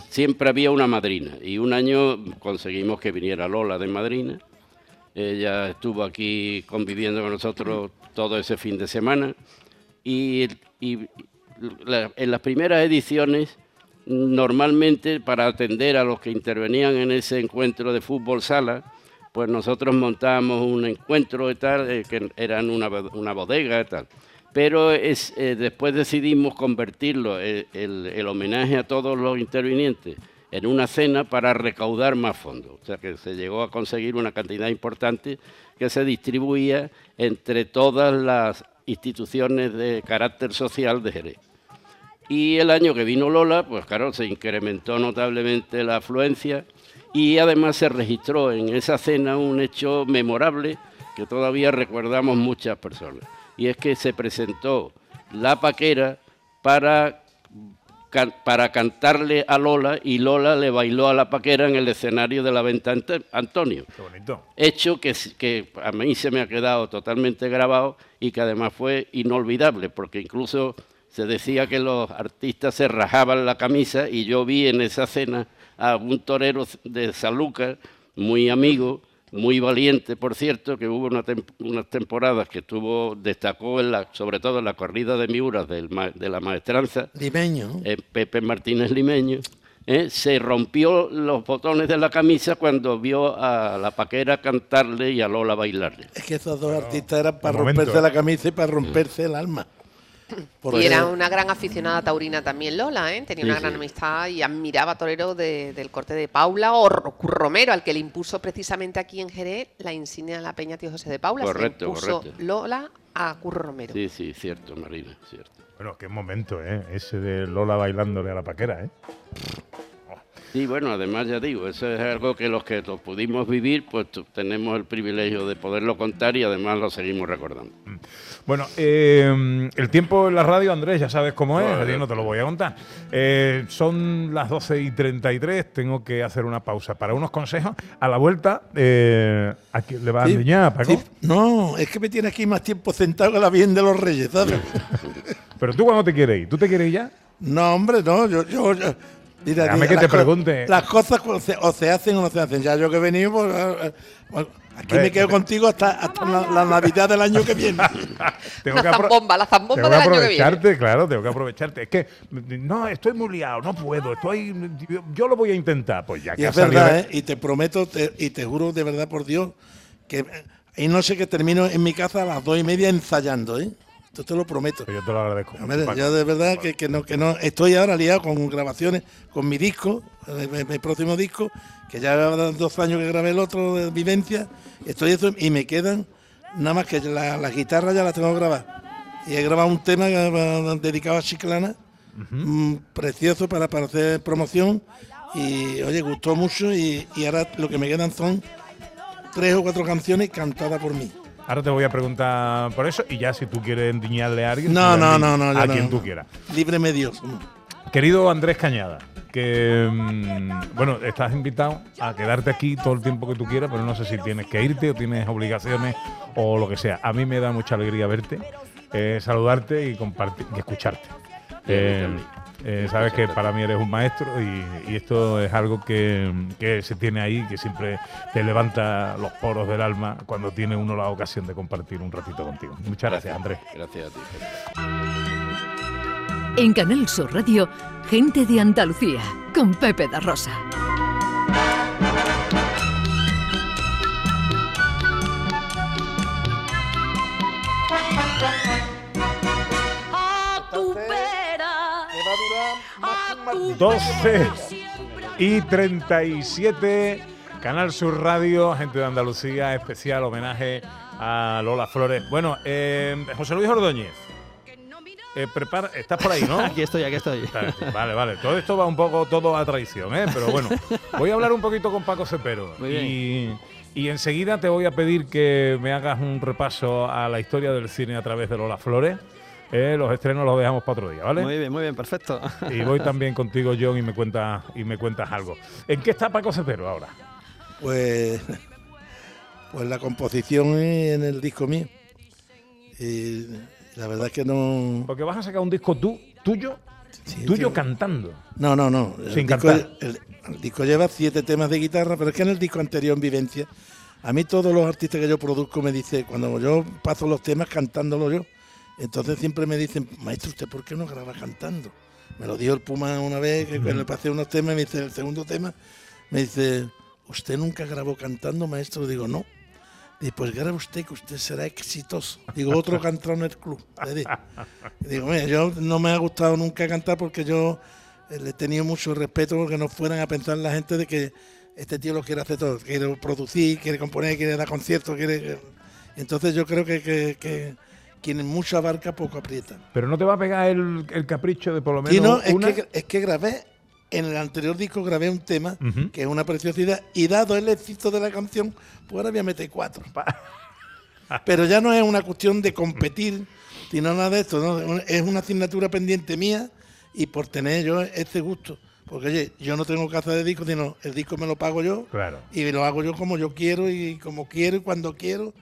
siempre había una madrina y un año conseguimos que viniera Lola de madrina. Ella estuvo aquí conviviendo con nosotros todo ese fin de semana y, en las primeras ediciones normalmente para atender a los que intervenían en ese encuentro de fútbol sala, pues nosotros montábamos un encuentro y tal, eh, que era en una, una bodega y tal. Pero es, eh, después decidimos convertirlo, eh, el, el homenaje a todos los intervinientes, en una cena para recaudar más fondos. O sea que se llegó a conseguir una cantidad importante que se distribuía entre todas las instituciones de carácter social de Jerez. Y el año que vino Lola, pues claro, se incrementó notablemente la afluencia y además se registró en esa cena un hecho memorable que todavía recordamos muchas personas. Y es que se presentó la paquera para, can- para cantarle a Lola y Lola le bailó a la paquera en el escenario de la venta Ante- Antonio Qué bonito. hecho que, que a mí se me ha quedado totalmente grabado y que además fue inolvidable, porque incluso se decía que los artistas se rajaban la camisa y yo vi en esa cena a un torero de Sanlúcar, muy amigo, muy valiente, por cierto, que hubo una tem- unas temporadas que estuvo, destacó en la, sobre todo en la corrida de Miuras del ma- de la maestranza, Limeño. eh, Pepe Martínez Limeño, eh, se rompió los botones de la camisa cuando vio a la paquera cantarle y a Lola bailarle. Es que esos dos artistas eran para momento, romperse ¿eh? la camisa y para romperse el alma. Por Y era eso- una gran aficionada taurina también Lola, ¿eh? tenía Sí, una gran sí. amistad y admiraba a toreros de- del corte de Paula o Ro- Romero, al que le impuso precisamente aquí en Jerez la insignia de la Peña Tío José de Paula. Se Correcto, impuso correcto. Lola a Curro Romero. Sí, sí, cierto, Marina, cierto. Bueno, qué momento, ¿eh? Ese de Lola bailándole a la paquera, ¿eh? Sí, bueno, además ya digo, eso es algo que los que lo pudimos vivir, pues tenemos el privilegio de poderlo contar y además lo seguimos recordando. Bueno, eh, el tiempo en la radio, Andrés, ya sabes cómo es, así no te lo voy a contar. Eh, son las 12 y 33, tengo que hacer una pausa para unos consejos. A la vuelta, eh, ¿a quién le va a Sí, enseñar, Paco? sí. No, es que me tiene aquí más tiempo sentado que la bien de los reyes, ¿sabes? Pero tú, ¿cuándo te quieres ir? ¿Tú te quieres ir ya? no, hombre, no, yo, yo, yo- Mira, Déjame que las te pregunte. Las cosas o se, o se hacen o no se hacen. Ya yo que he venido, pues, eh, eh, bueno, aquí me quedo contigo hasta, hasta la, la Navidad del año que viene. Tengo La que zambomba, la zambomba tengo que del año que viene. aprovecharte, claro, tengo que aprovecharte. Es que, no, estoy muy liado, no puedo, estoy, yo, lo voy a intentar. Pues ya que Y es salido- verdad, ¿eh? Y te prometo te- y te juro de verdad por Dios que eh, hay noche que termino en mi casa a las dos y media ensayando, ¿eh? Esto te lo prometo. Pues yo te lo agradezco. Yo de verdad que, que no, que no. Estoy ahora liado con grabaciones, con mi disco, mi, mi próximo disco, que ya dos años que grabé el otro de Vivencia. Estoy eso y me quedan nada más que la, la guitarra ya la tengo grabada. Y he grabado un tema dedicado a Chiclana, mm, precioso para, para hacer promoción. Y oye, gustó mucho y, y ahora lo que me quedan son tres o cuatro canciones cantadas por mí. Ahora te voy a preguntar por eso y ya si tú quieres endiñarle a alguien, No, le no, no, no, a no. quien tú quieras. Líbreme Dios. Querido Andrés Cañada, que mm, bueno, estás invitado a quedarte aquí todo el tiempo que tú quieras, pero no sé si tienes que irte o tienes obligaciones o lo que sea. A mí me da mucha alegría verte, eh, saludarte y compartir y escucharte. Eh, eh, sabes que para mí eres un maestro y, y esto es algo que, que se tiene ahí, que siempre te levanta los poros del alma cuando tiene uno la ocasión de compartir un ratito contigo. Muchas gracias, Andrés. Gracias a ti. En Canal Sur Radio, Gente de Andalucía, con Pepe da Rosa. 12 y 37, Canal Sur Radio, gente de Andalucía, especial homenaje a Lola Flores. Bueno, eh, José Luis Ordóñez, eh, prepara, estás por ahí, ¿no? Aquí estoy, aquí estoy. Vale, vale, todo esto va un poco todo a traición, ¿eh? Pero bueno, voy a hablar un poquito con Paco Cepero. Muy bien. Y, y enseguida te voy a pedir que me hagas un repaso a la historia del cine a través de Lola Flores. Eh, los estrenos los dejamos para otro día, ¿vale? Muy bien, muy bien, perfecto. Y voy también contigo, John, y me cuentas y me cuentas algo. ¿En qué está Paco Cepero ahora? Pues, pues la composición es en el disco mío. Y la verdad es que no. Porque vas a sacar un disco tú, tuyo, tuyo sí. cantando. No, no, no. El Sin disco, cantar. el- el disco lleva siete temas de guitarra, pero es que en el disco anterior, en Vivencia, a mí todos los artistas que yo produzco me dicen, cuando yo paso los temas cantándolo yo, entonces siempre me dicen, maestro, ¿usted por qué no graba cantando? Me lo dijo el Puma una vez, que le pasé unos temas, me dice, el segundo tema, me dice, ¿usted nunca grabó cantando, maestro? Digo, no. Dice, pues grabe usted, que usted será exitoso. Digo, otro cantado en el club. Digo, mira, yo no me ha gustado nunca cantar porque yo eh, le he tenido mucho respeto porque no fueran a pensar la gente de que este tío lo quiere hacer todo, quiere producir, quiere componer, quiere dar conciertos, quiere... Entonces yo creo que, que, que quien mucho abarca, poco aprieta. Pero no te va a pegar el, el capricho de por lo menos Y no, es una. que, es que grabé, en el anterior disco grabé un tema que es una preciosidad y dado el éxito de la canción, pues ahora voy a meter cuatro. Pero ya no es una cuestión de competir, sino nada de esto, ¿no? es una asignatura pendiente mía y por tener yo este gusto. Porque oye, yo no tengo casa de disco, sino el disco me lo pago yo Claro. y lo hago yo como yo quiero y como quiero y cuando quiero.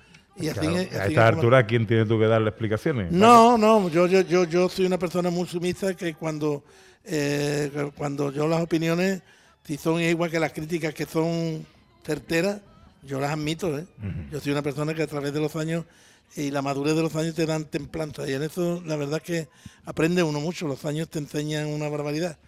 Y así, Claro, a esta altura, ¿quién tienes tú que darle explicaciones? no, no, yo, yo, yo, yo soy una persona muy sumisa que cuando, eh, cuando yo las opiniones, si son igual que las críticas que son certeras, yo las admito. ¿eh? Yo soy una persona que a través de los años y la madurez de los años te dan templanza y en eso la verdad es que aprende uno mucho, los años te enseñan una barbaridad,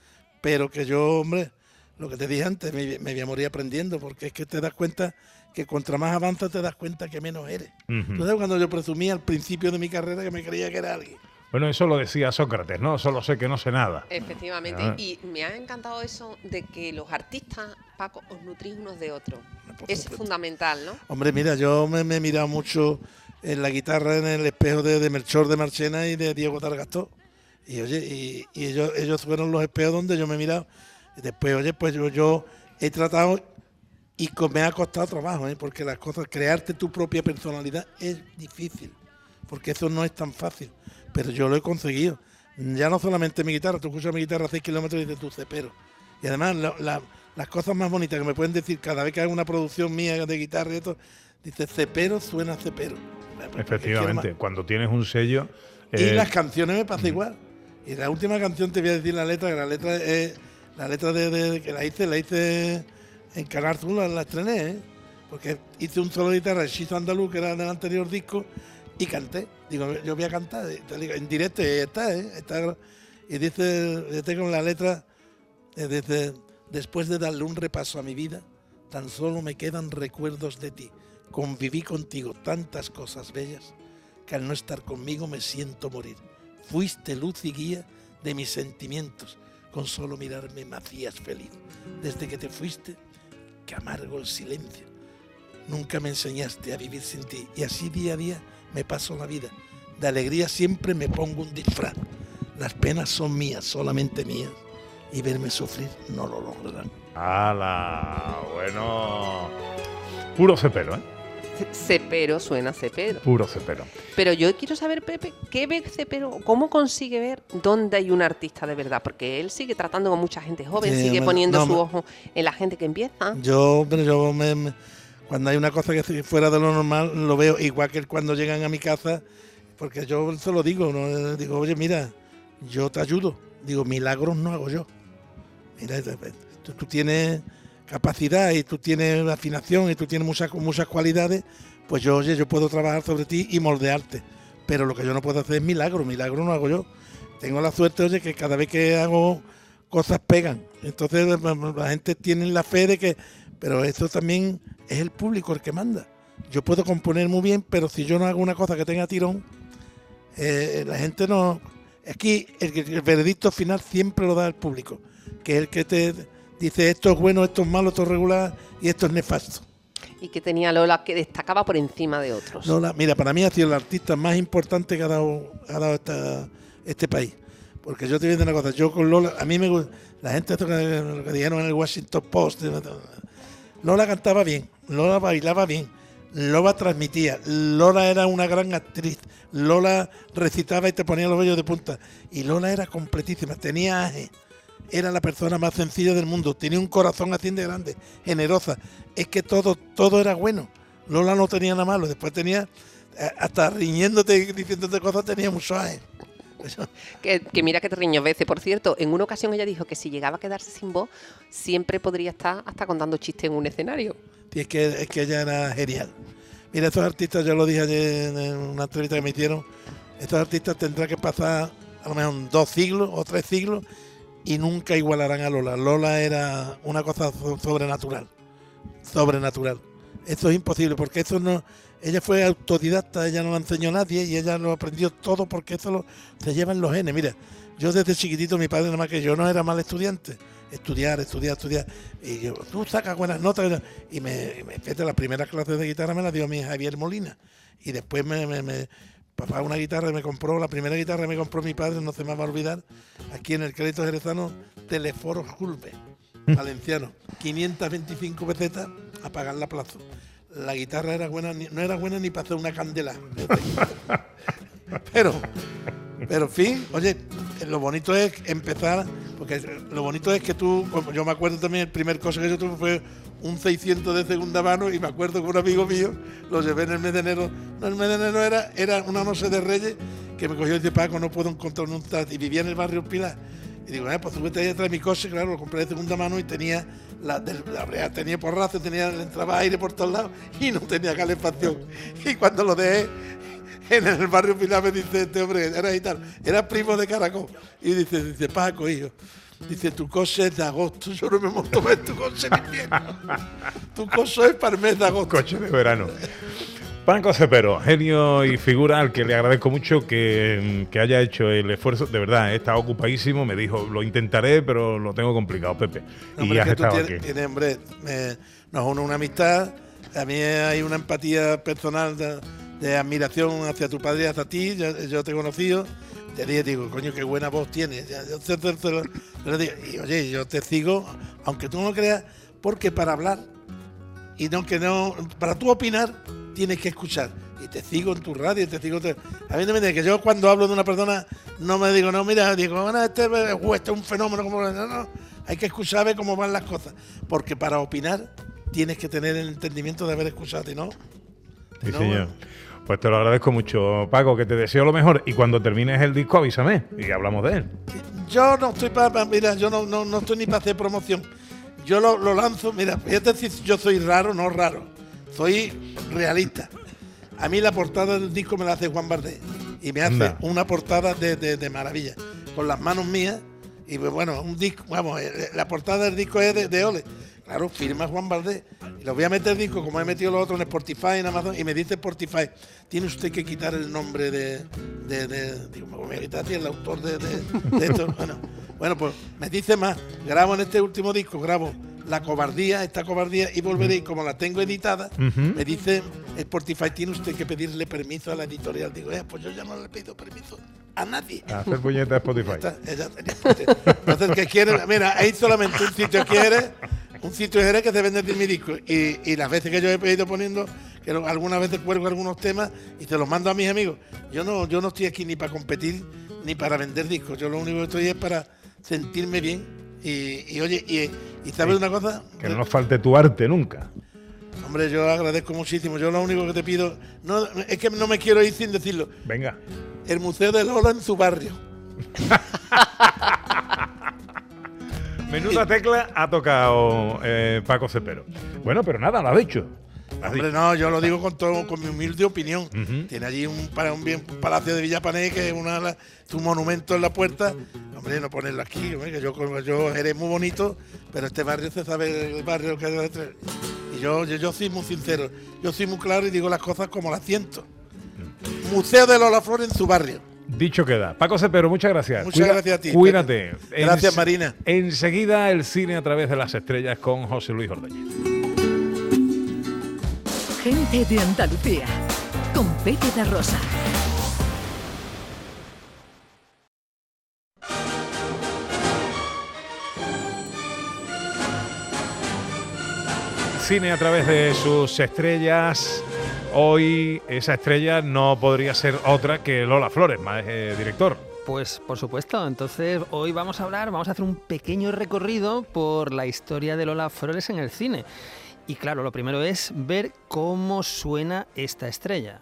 pero que yo, hombre, lo que te dije antes, me, me voy a morir aprendiendo porque es que te das cuenta que contra más avanzas te das cuenta que menos eres. Ujú. Entonces cuando yo presumía al principio de mi carrera que me creía que era alguien. Bueno, eso lo decía Sócrates, ¿no? Solo sé que no sé nada. Efectivamente, Ah. y me ha encantado eso de que los artistas, Paco, os nutrís unos de otros. Es fundamental, ¿no? Hombre, mira, yo me, me he mirado mucho en la guitarra en el espejo de, de Melchor de Marchena y de Diego Targastó. Y oye, y, y ellos, ellos fueron los espejos donde yo me he mirado. Y después, oye, pues yo, yo he tratado y me ha costado trabajo, ¿eh? porque las cosas, crearte tu propia personalidad es difícil, porque eso no es tan fácil. Pero yo lo he conseguido. Ya no solamente mi guitarra, tú escuchas mi guitarra a 6 kilómetros y dices tú cepero. Y además, la- la- las cosas más bonitas que me pueden decir cada vez que hago una producción mía de guitarra y esto, dice cepero suena cepero. Efectivamente, cuando tienes un sello. Y eh, las canciones me pasa igual. Y la última canción te voy a decir la letra, que la letra es La letra de que la hice, la hice en Canal Sur, la, la estrené, ¿eh? porque hice un solo de guitarra, el Chizo Andaluz, que era del anterior disco, y canté. Digo, yo voy a cantar, digo, en directo, y está, ¿eh? Está, y dice, con la letra, eh, dice, después de darle un repaso a mi vida, tan solo me quedan recuerdos de ti. Conviví contigo tantas cosas bellas que al no estar conmigo me siento morir. Fuiste luz y guía de mis sentimientos. Con solo mirarme me hacías feliz. Desde que te fuiste, amargo el silencio. Nunca me enseñaste a vivir sin ti. Y así día a día me paso la vida. De alegría siempre me pongo un disfraz. Las penas son mías, solamente mías. Y verme sufrir no lo lograrán. ¡Hala! Bueno. Puro cepero, ¿eh? Cepero suena cepero. Puro cepero. Pero yo quiero saber, Pepe, ¿qué ve Cepero? ¿Cómo consigue ver dónde hay un artista de verdad? Porque él sigue tratando con mucha gente joven, Sí, sigue me- poniendo no, su ojo en la gente que empieza. Yo, pero yo me- me- cuando hay una cosa que fuera de lo normal, lo veo igual que cuando llegan a mi casa, porque yo se lo digo, ¿no? Eh, digo, oye, mira, yo te ayudo. Digo, milagros no hago yo. Mira, eh, tú, tú tienes capacidad y tú tienes afinación y tú tienes muchas, muchas cualidades, pues yo, oye, yo puedo trabajar sobre ti y moldearte. Pero lo que yo no puedo hacer es milagro, milagro no hago yo. Tengo la suerte, oye, que cada vez que hago cosas pegan. Entonces la- gente tiene la fe de que, pero esto también es el público el que manda. Yo puedo componer muy bien, pero si yo no hago una cosa que tenga tirón, eh, la gente no... Aquí el, el veredicto final siempre lo da el público, que es el que te dice esto es bueno, esto es malo, esto es regular y esto es nefasto. Y que tenía Lola que destacaba por encima de otros. Lola, mira, para mí ha sido el artista más importante que ha dado, ha dado esta- este país. Porque yo te voy a decir una cosa, yo con Lola, a mí me gusta, la gente esto que, lo que dijeron en el Washington Post, Lola cantaba bien, Lola bailaba bien, Lola transmitía, Lola era una gran actriz, Lola recitaba y te ponía los vellos de punta, y Lola era completísima, tenía aje, era la persona más sencilla del mundo, tenía un corazón así de grande, generosa, es que todo, todo era bueno, Lola no tenía nada malo, después tenía, eh, hasta riñéndote y diciéndote cosas, tenía mucho. Que, que mira que te riñó veces. Por cierto, en una ocasión ella dijo que si llegaba a quedarse sin voz, siempre podría estar hasta contando chistes en un escenario. Y es que, es que ella era genial. Mira, estos artistas, yo lo dije ayer en una entrevista que me hicieron, estos artistas tendrán que pasar a lo mejor dos siglos o tres siglos y nunca igualarán a Lola. Lola era una cosa so- sobrenatural, sobrenatural. Eso es imposible porque eso no... Ella fue autodidacta, ella no lo enseñó a nadie y ella lo aprendió todo porque eso se lleva en los genes. Mira, yo desde chiquitito, mi padre nada más que yo no era mal estudiante. Estudiar, estudiar, estudiar. Y yo, tú sacas buenas notas. Y me, me las primeras clases de guitarra me las dio mi Javier Molina. Y después me- papá una guitarra me compró, la primera guitarra me compró mi padre, no se me va a olvidar, aquí en el crédito jerezano, Teleforo Julve, valenciano. 525 pesetas a pagar la plaza. La guitarra era buena, no era buena ni para hacer una candela. Pero, pero en fin, oye, lo bonito es empezar, porque lo bonito es que tú, yo me acuerdo también, el primer cosa que yo tuve fue un 600 de segunda mano y me acuerdo que un amigo mío lo llevé en el mes de enero. No, el mes de enero era, era una noche de reyes que me cogió y dice, Paco, no puedo encontrar un taxi. Y vivía en el barrio Pilar. Y digo, eh, pues súbete ahí atrás de mi coche, claro, lo compré de segunda mano y tenía la, del- la tenía porrazo, tenía, entraba aire por todos lados y no tenía calefacción. Y cuando lo dejé en el barrio Pilar me dice este hombre, era gitano, era primo de Caracol. Y dice, dice, Paco, hijo, dice, tu coche es de agosto, yo no me monto en tu coche en invierno. Tu coche es para el mes de agosto. Coche de verano. Paco Cepero, genio y figura al que le agradezco mucho que, que haya hecho el esfuerzo. De verdad, he estado ocupadísimo. Me dijo, lo intentaré, pero lo tengo complicado, Pepe. y has es que estado tienes, aquí. tienes, hombre, me- nos une una amistad, a mí hay una empatía personal de, de admiración hacia tu padre hacia ti, yo, yo te he conocido, te dije, digo, coño, qué buena voz tienes, yo te- te- y oye, yo te sigo, aunque tú no lo creas, porque para hablar y no que no, para tú opinar tienes que escuchar. Y te sigo en tu radio, te sigo. Te, a mí no me entiendes, que yo cuando hablo de una persona no me digo, no, mira, digo, bueno, este, este es un fenómeno, como no, no, hay que escuchar ver cómo van las cosas. Porque para opinar tienes que tener el entendimiento de haber escuchado, y no. Sí, no, señor. Pues te lo agradezco mucho, Paco, que te deseo lo mejor. Y cuando termines el disco, avísame y hablamos de él. Yo no estoy para, mira, yo no, no, no estoy ni para hacer promoción. Yo lo, lo lanzo, mira, fíjate si yo soy raro, no raro. Soy realista. A mí la portada del disco me la hace Juan Bardé. Y me hace Anda. una portada de, de- de maravilla. Con las manos mías. Y pues, bueno, un disco, vamos, eh, la portada del disco es de, de Ole. Claro, firma Juan Valdés. Y lo voy a meter disco, como he metido los otros en Spotify, en Amazon, y me dice Spotify, tiene usted que quitar el nombre de. de, de- digo, me voy a quitar el autor de, esto. Bueno, bueno, pues me dice más. Grabo en este último disco, grabo La Cobardía, esta cobardía, y volveré, y como la tengo editada, me dice Spotify, tiene usted que pedirle permiso a la editorial. Digo, eh, pues yo ya no le pido permiso a nadie. A hacer puñeta a Spotify. Ella tenía. Entonces, que quiere, mira, hay solamente un sitio quiere, un sitio quiere que se vende mi disco. Y, y las veces que yo he ido poniendo, que algunas veces cuelgo algunos temas y te los mando a mis amigos. Yo no, yo no estoy aquí ni para competir ni para vender discos. Yo lo único que estoy es para sentirme bien. Y, y oye, y, y ¿sabes una cosa? Que no nos falte tu arte nunca. Hombre, yo agradezco muchísimo. Yo lo único que te pido, no, es que no me quiero ir sin decirlo. Venga. El Museo de Lola en su barrio. Menuda tecla ha tocado eh, Paco Cepero. Bueno, pero nada, lo ha dicho. Hombre, no, yo lo digo con todo, con mi humilde opinión. Tiene allí un, para un bien un palacio de Villapané que es una su monumento en la puerta. Hombre, no ponerlo aquí, hombre, que yo, yo eres muy bonito, pero este barrio se sabe el barrio que es. de- Y yo, yo, yo soy muy sincero, yo soy muy claro y digo las cosas como las siento. Museo de Lola Flores en su barrio. Dicho queda. Paco Cepero, muchas gracias. Muchas gracias a ti. Cuídate. Gracias, Marina. Enseguida el cine a través de las estrellas con José Luis Ordóñez. Gente de Andalucía, con Pepe da Rosa. Cine a través de sus estrellas. Hoy esa estrella no podría ser otra que Lola Flores, más eh, director. Pues por supuesto, entonces hoy vamos a hablar, vamos a hacer un pequeño recorrido por la historia de Lola Flores en el cine. Y claro, lo primero es ver cómo suena esta estrella.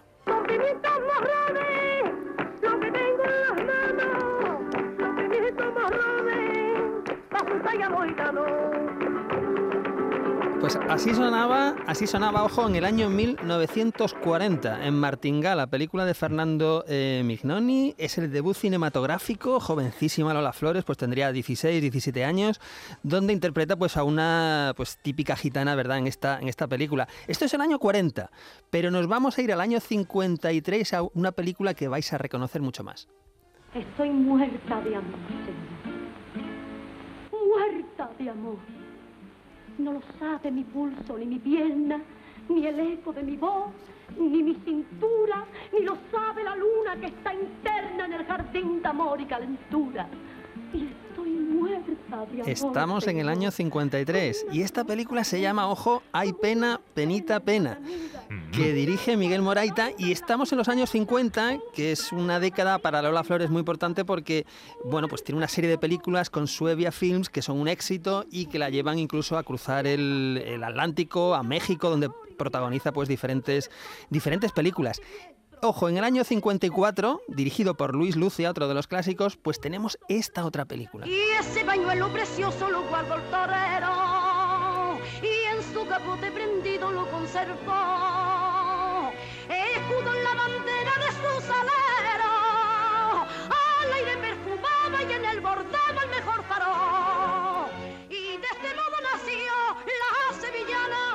Pues así sonaba, así sonaba, ojo, en el año 1940, en Martingá, la película de Fernando eh, Mignoni. Es el debut cinematográfico, jovencísima Lola Flores, pues tendría 16, 17 años, donde interpreta pues a una pues típica gitana, ¿verdad?, en esta, en esta película. Esto es el año 40, pero nos vamos a ir al año 53 a una película que vais a reconocer mucho más. Estoy muerta de amor, Señor. Muerta de amor. No lo sabe mi pulso, ni mi pierna, ni el eco de mi voz, ni mi cintura, ni lo sabe la luna que está interna en el jardín de amor y calentura. Estamos en el año 53 y esta película se llama, ojo, Hay pena, penita, pena, que dirige Miguel Moraita y estamos en los años 50, que es una década para Lola Flores muy importante porque, bueno, pues tiene una serie de películas con Suevia Films que son un éxito y que la llevan incluso a cruzar el, el Atlántico, a México, donde protagoniza pues diferentes, diferentes películas. Ojo, en el año 54, dirigido por Luis Lucia, otro de los clásicos, pues tenemos esta otra película. Y ese pañuelo precioso lo guardó el torero y en su capote prendido lo conservó. Escudo en la bandera de su salero, al aire perfumaba y en el bordaba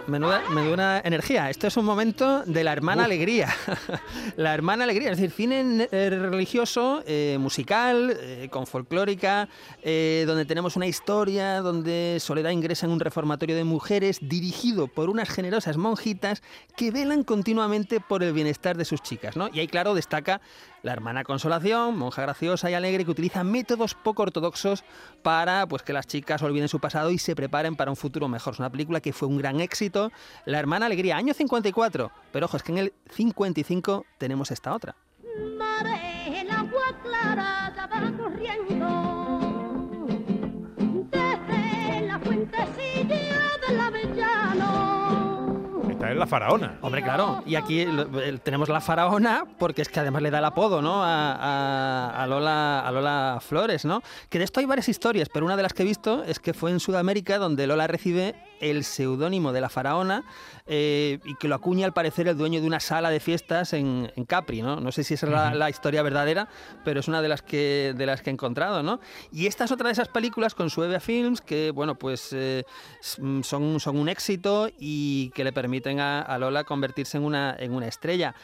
Menuda, menuda energía. Esto es un momento de la hermana Uf. alegría. la hermana alegría, es decir, cine eh, religioso, eh, musical, eh, con folclórica, eh, donde tenemos una historia donde Soledad ingresa en un reformatorio de mujeres dirigido por unas generosas monjitas que velan continuamente por el bienestar de sus chicas. ¿no? Y ahí, claro, destaca la hermana Consolación, monja graciosa y alegre que utiliza métodos poco ortodoxos para pues, que las chicas olviden su pasado y se preparen para un futuro mejor. Es una película que fue un gran éxito. La hermana Alegría, año 54. Pero ojo, es que en el 55 tenemos esta otra. Mare, el agua clara ya va corriendo desde la fuentecilla del avellano. Esta es la faraona. Hombre, claro. Y aquí tenemos la faraona porque es que además le da el apodo, ¿no? A, a- a Lola, a Lola Flores, ¿no? Que de esto hay varias historias, pero una de las que he visto es que fue en Sudamérica donde Lola recibe el seudónimo de la faraona eh, y que lo acuña al parecer el dueño de una sala de fiestas en, en Capri, ¿no? No sé si esa es la, la historia verdadera, pero es una de las que de las que he encontrado, ¿no? Y esta es otra de esas películas con Suevia Films que, bueno, pues eh, mm, son, son un éxito y que le permiten a, a Lola convertirse en una, en una estrella.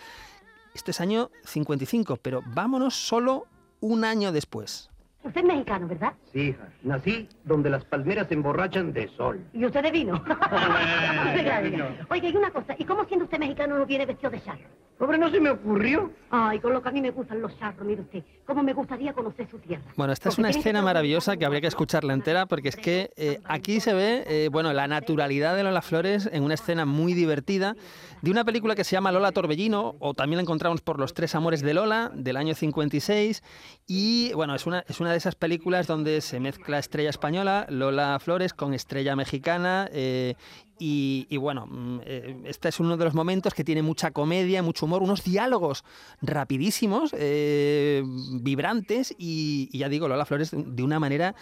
Este es año 55, pero vámonos solo un año después. Usted es mexicano, ¿verdad? Sí, hija. Nací donde las palmeras se emborrachan de sol. ¿Y usted de vino? Oiga, señor. oiga. Oiga, y una cosa, ¿y cómo siendo usted mexicano no viene vestido de charro? Pobre, no se me ocurrió. Ay, con lo que a mí me gustan los charros, mire usted, cómo me gustaría conocer su tierra. Bueno, esta es una escena maravillosa que habría que escucharla entera porque es que eh, aquí se ve eh, bueno, la naturalidad de Lola Flores en una escena muy divertida de una película que se llama Lola Torbellino o también la encontramos por Los Tres Amores de Lola del año 56 y bueno, es una, es una de esas películas donde se mezcla estrella española, Lola Flores con estrella mexicana eh, y, bueno, mm, eh, este es uno de los momentos que tiene mucha comedia, mucho humor, unos diálogos rapidísimos, eh, vibrantes y, ya digo, Lola Flores de- una manera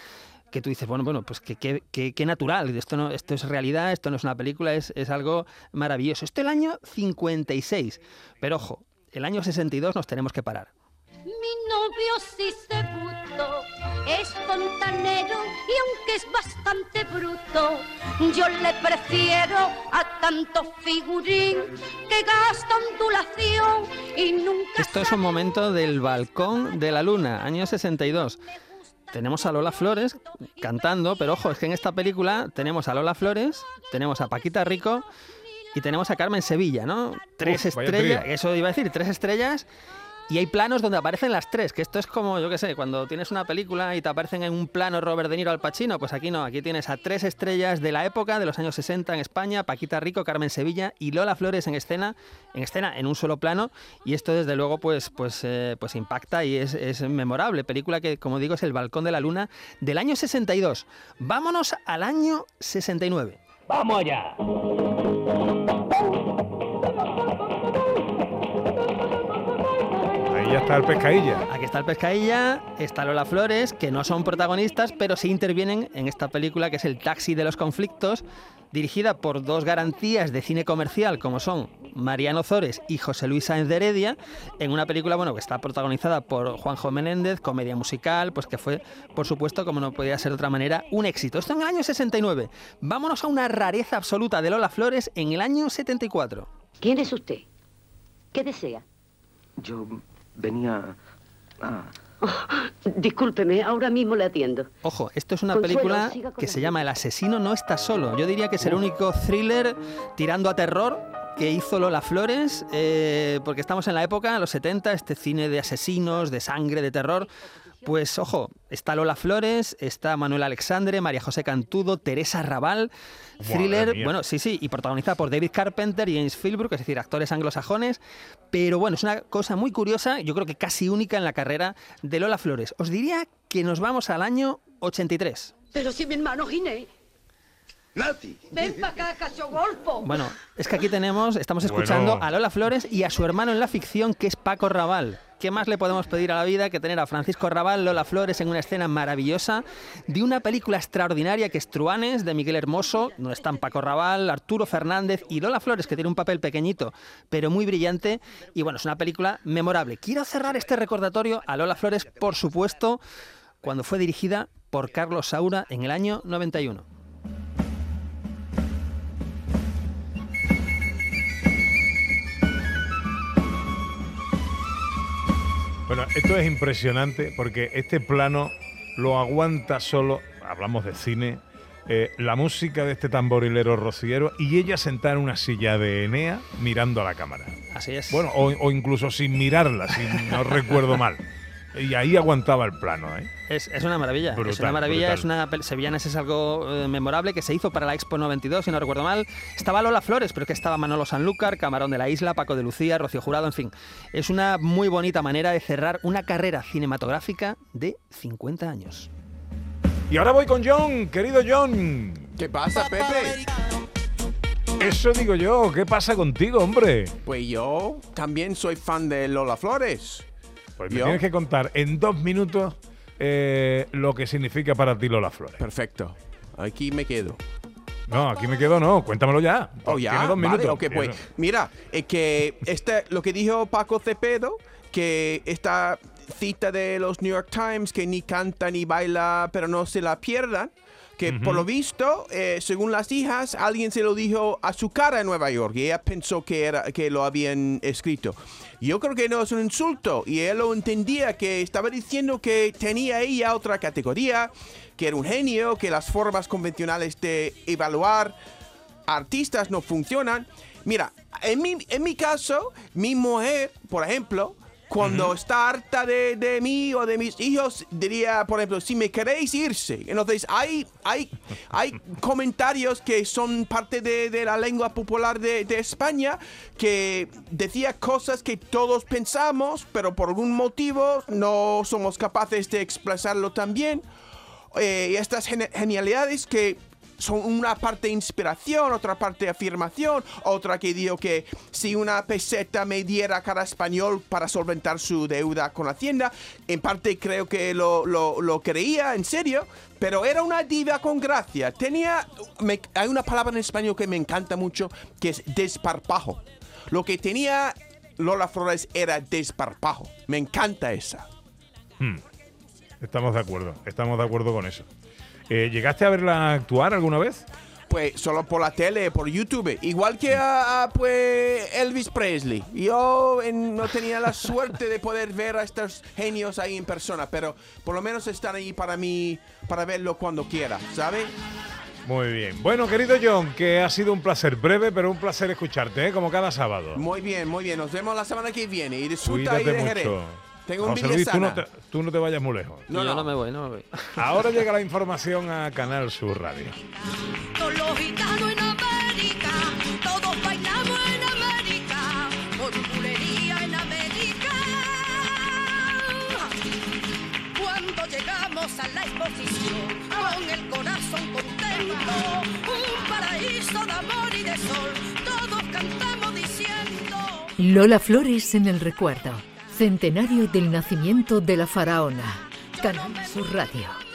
que tú dices, bueno, bueno, pues que, que- que- natural, esto, no, esto es realidad, esto no es una película, es, es algo maravilloso. Esto el año 56, pero ojo, el año 62 nos tenemos que parar. Mi novio sí se puto, es fontanero y aunque es bastante bruto, yo le prefiero a tanto figurín que gasta ondulación y nunca Esto es un momento del balcón de la luna, año 62. Tenemos a Lola Flores cantando, pero ojo, es que en esta película tenemos a Lola Flores, tenemos a Paquita Rico y tenemos a Carmen Sevilla, ¿no? Tres Uf, estrellas, eso iba a decir, tres estrellas. Y hay planos donde aparecen las tres, que esto es como, yo qué sé, cuando tienes una película y te aparecen en un plano Robert De Niro al Pacino, pues aquí no, aquí tienes a tres estrellas de la época, de los años 60 en España, Paquita Rico, Carmen Sevilla y Lola Flores en escena, en escena, en un solo plano, y esto desde luego pues, pues, eh, pues impacta y es, es memorable. Película que, como digo, es El Balcón de la Luna del año 62. Vámonos al año 69. ¡Vamos allá! Está el pescadilla. Aquí está el Pescailla, está Lola Flores, que no son protagonistas, pero sí intervienen en esta película que es El Taxi de los Conflictos, dirigida por dos garantías de cine comercial como son Mariano Zores y José Luis Sáenz de Heredia, en una película bueno, que está protagonizada por Juanjo Menéndez, comedia musical, pues que fue, por supuesto, como no podía ser de otra manera, un éxito. Esto en el año 69. Vámonos a una rareza absoluta de Lola Flores en el año 74. ¿Quién es usted? ¿Qué desea? Yo venía a... Discúlpeme, ahora mismo le atiendo. Ojo, esto es una Consuelo, película que se llama El asesino no está solo. Yo diría que es el único thriller tirando a terror que hizo Lola Flores, eh, porque estamos en la época, los 70, este cine de asesinos, de sangre, de terror. Pues ojo, está Lola Flores, está Manuel Alexandre, María José Cantudo, Teresa Raval, thriller, mía. bueno, sí, sí, y protagonizada por David Carpenter y James Philbrook, es decir, actores anglosajones, pero bueno, es una cosa muy curiosa, yo creo que casi única en la carrera de Lola Flores. Os diría que nos vamos al año 83. Pero si mi hermano Ginés. ¡Nati! Ven para acá, cacho golfo. Bueno, es que aquí tenemos, estamos Bueno. escuchando a Lola Flores y a su hermano en la ficción, que es Paco Raval. ¿Qué más le podemos pedir a la vida que tener a Francisco Raval, Lola Flores en una escena maravillosa de una película extraordinaria que es Truanes, de Miguel Hermoso, donde están Paco Raval, Arturo Fernández y Lola Flores, que tiene un papel pequeñito, pero muy brillante. Y bueno, es una película memorable. Quiero cerrar este recordatorio a Lola Flores, por supuesto, cuando fue dirigida por Carlos Saura en el año 91. Bueno, esto es impresionante porque este plano lo aguanta solo, hablamos de cine, eh, la música de este tamborilero rociero y ella sentada en una silla de Enea mirando a la cámara. Así es. Bueno, o, o incluso sin mirarla, si no recuerdo mal. Y ahí aguantaba el plano, ¿eh? Es, es una maravilla. es una maravilla. brutal. Es una Sevillanas es algo eh, memorable que se hizo para la Expo 92, si no recuerdo mal. Estaba Lola Flores, pero es que estaba Manolo Sanlúcar, Camarón de la Isla, Paco de Lucía, Rocío Jurado, en fin. Es una muy bonita manera de cerrar una carrera cinematográfica de 50 años. Y ahora voy con John, querido John. ¿Qué pasa, Pepe? Eso digo yo, ¿qué pasa contigo, hombre? Pues yo también soy fan de Lola Flores. Pues me Yo- tienes que contar en dos minutos eh, lo que significa para ti Lola Flores. Perfecto. Aquí me quedo. No, aquí me quedo, no, cuéntamelo ya. Oh, ya. Tiene dos Vale, minutos. ok, pues mira, es que este, lo que dijo Paco Cepedo, que esta cita de los New York Times, que ni canta ni baila, pero no se la pierdan, que por lo visto, eh, según las hijas, alguien se lo dijo a su cara en Nueva York y ella pensó que, era, que lo habían escrito. Yo creo que no es un insulto y él lo entendía, que estaba diciendo que tenía ella otra categoría, que era un genio, que las formas convencionales de evaluar artistas no funcionan. Mira, en mi, en mi caso, mi mujer, por ejemplo, cuando está harta de, de mí o de mis hijos, diría, por ejemplo, si me queréis irse. Entonces, hay, hay, hay comentarios que son parte de, de la lengua popular de, de España que decía cosas que todos pensamos, pero por algún motivo no somos capaces de expresarlo también. Eh, estas genialidades que son una parte inspiración, otra parte afirmación, otra que digo que si una peseta me diera cada español para solventar su deuda con Hacienda, en parte creo que lo, lo- creía en serio, pero era una diva con gracia. Tenía, hay una palabra en español que me encanta mucho, que es desparpajo. Lo que tenía Lola Flores era desparpajo. Me encanta esa. Hmm. Estamos de acuerdo, estamos de acuerdo con eso. Eh, ¿Llegaste a verla actuar alguna vez? Pues solo por la tele, por YouTube. Igual que a, a, pues Elvis Presley. Yo en- no tenía la suerte de poder ver a estos genios ahí en persona, pero por lo menos están ahí para mí, para verlo cuando quiera, ¿sabe? Muy bien. Bueno, querido John, que ha sido un placer breve, pero un placer escucharte, ¿eh? como cada sábado. Muy bien, muy bien. Nos vemos la semana que viene y disfruta ahí Cuídate de Jerez. Tengo un José Luis, tú no, te, tú no te vayas muy lejos. No, no. no me voy, no me voy. Ahora llega la información a Canal Sur Radio. Todos los gitanos en América, todos bailamos en América, por en América. Cuando llegamos a la exposición, con el corazón contento, un paraíso de amor y de sol, todos cantamos diciendo. Lola Flores en el recuerdo. Centenario del nacimiento de la faraona. Canal Sur Radio.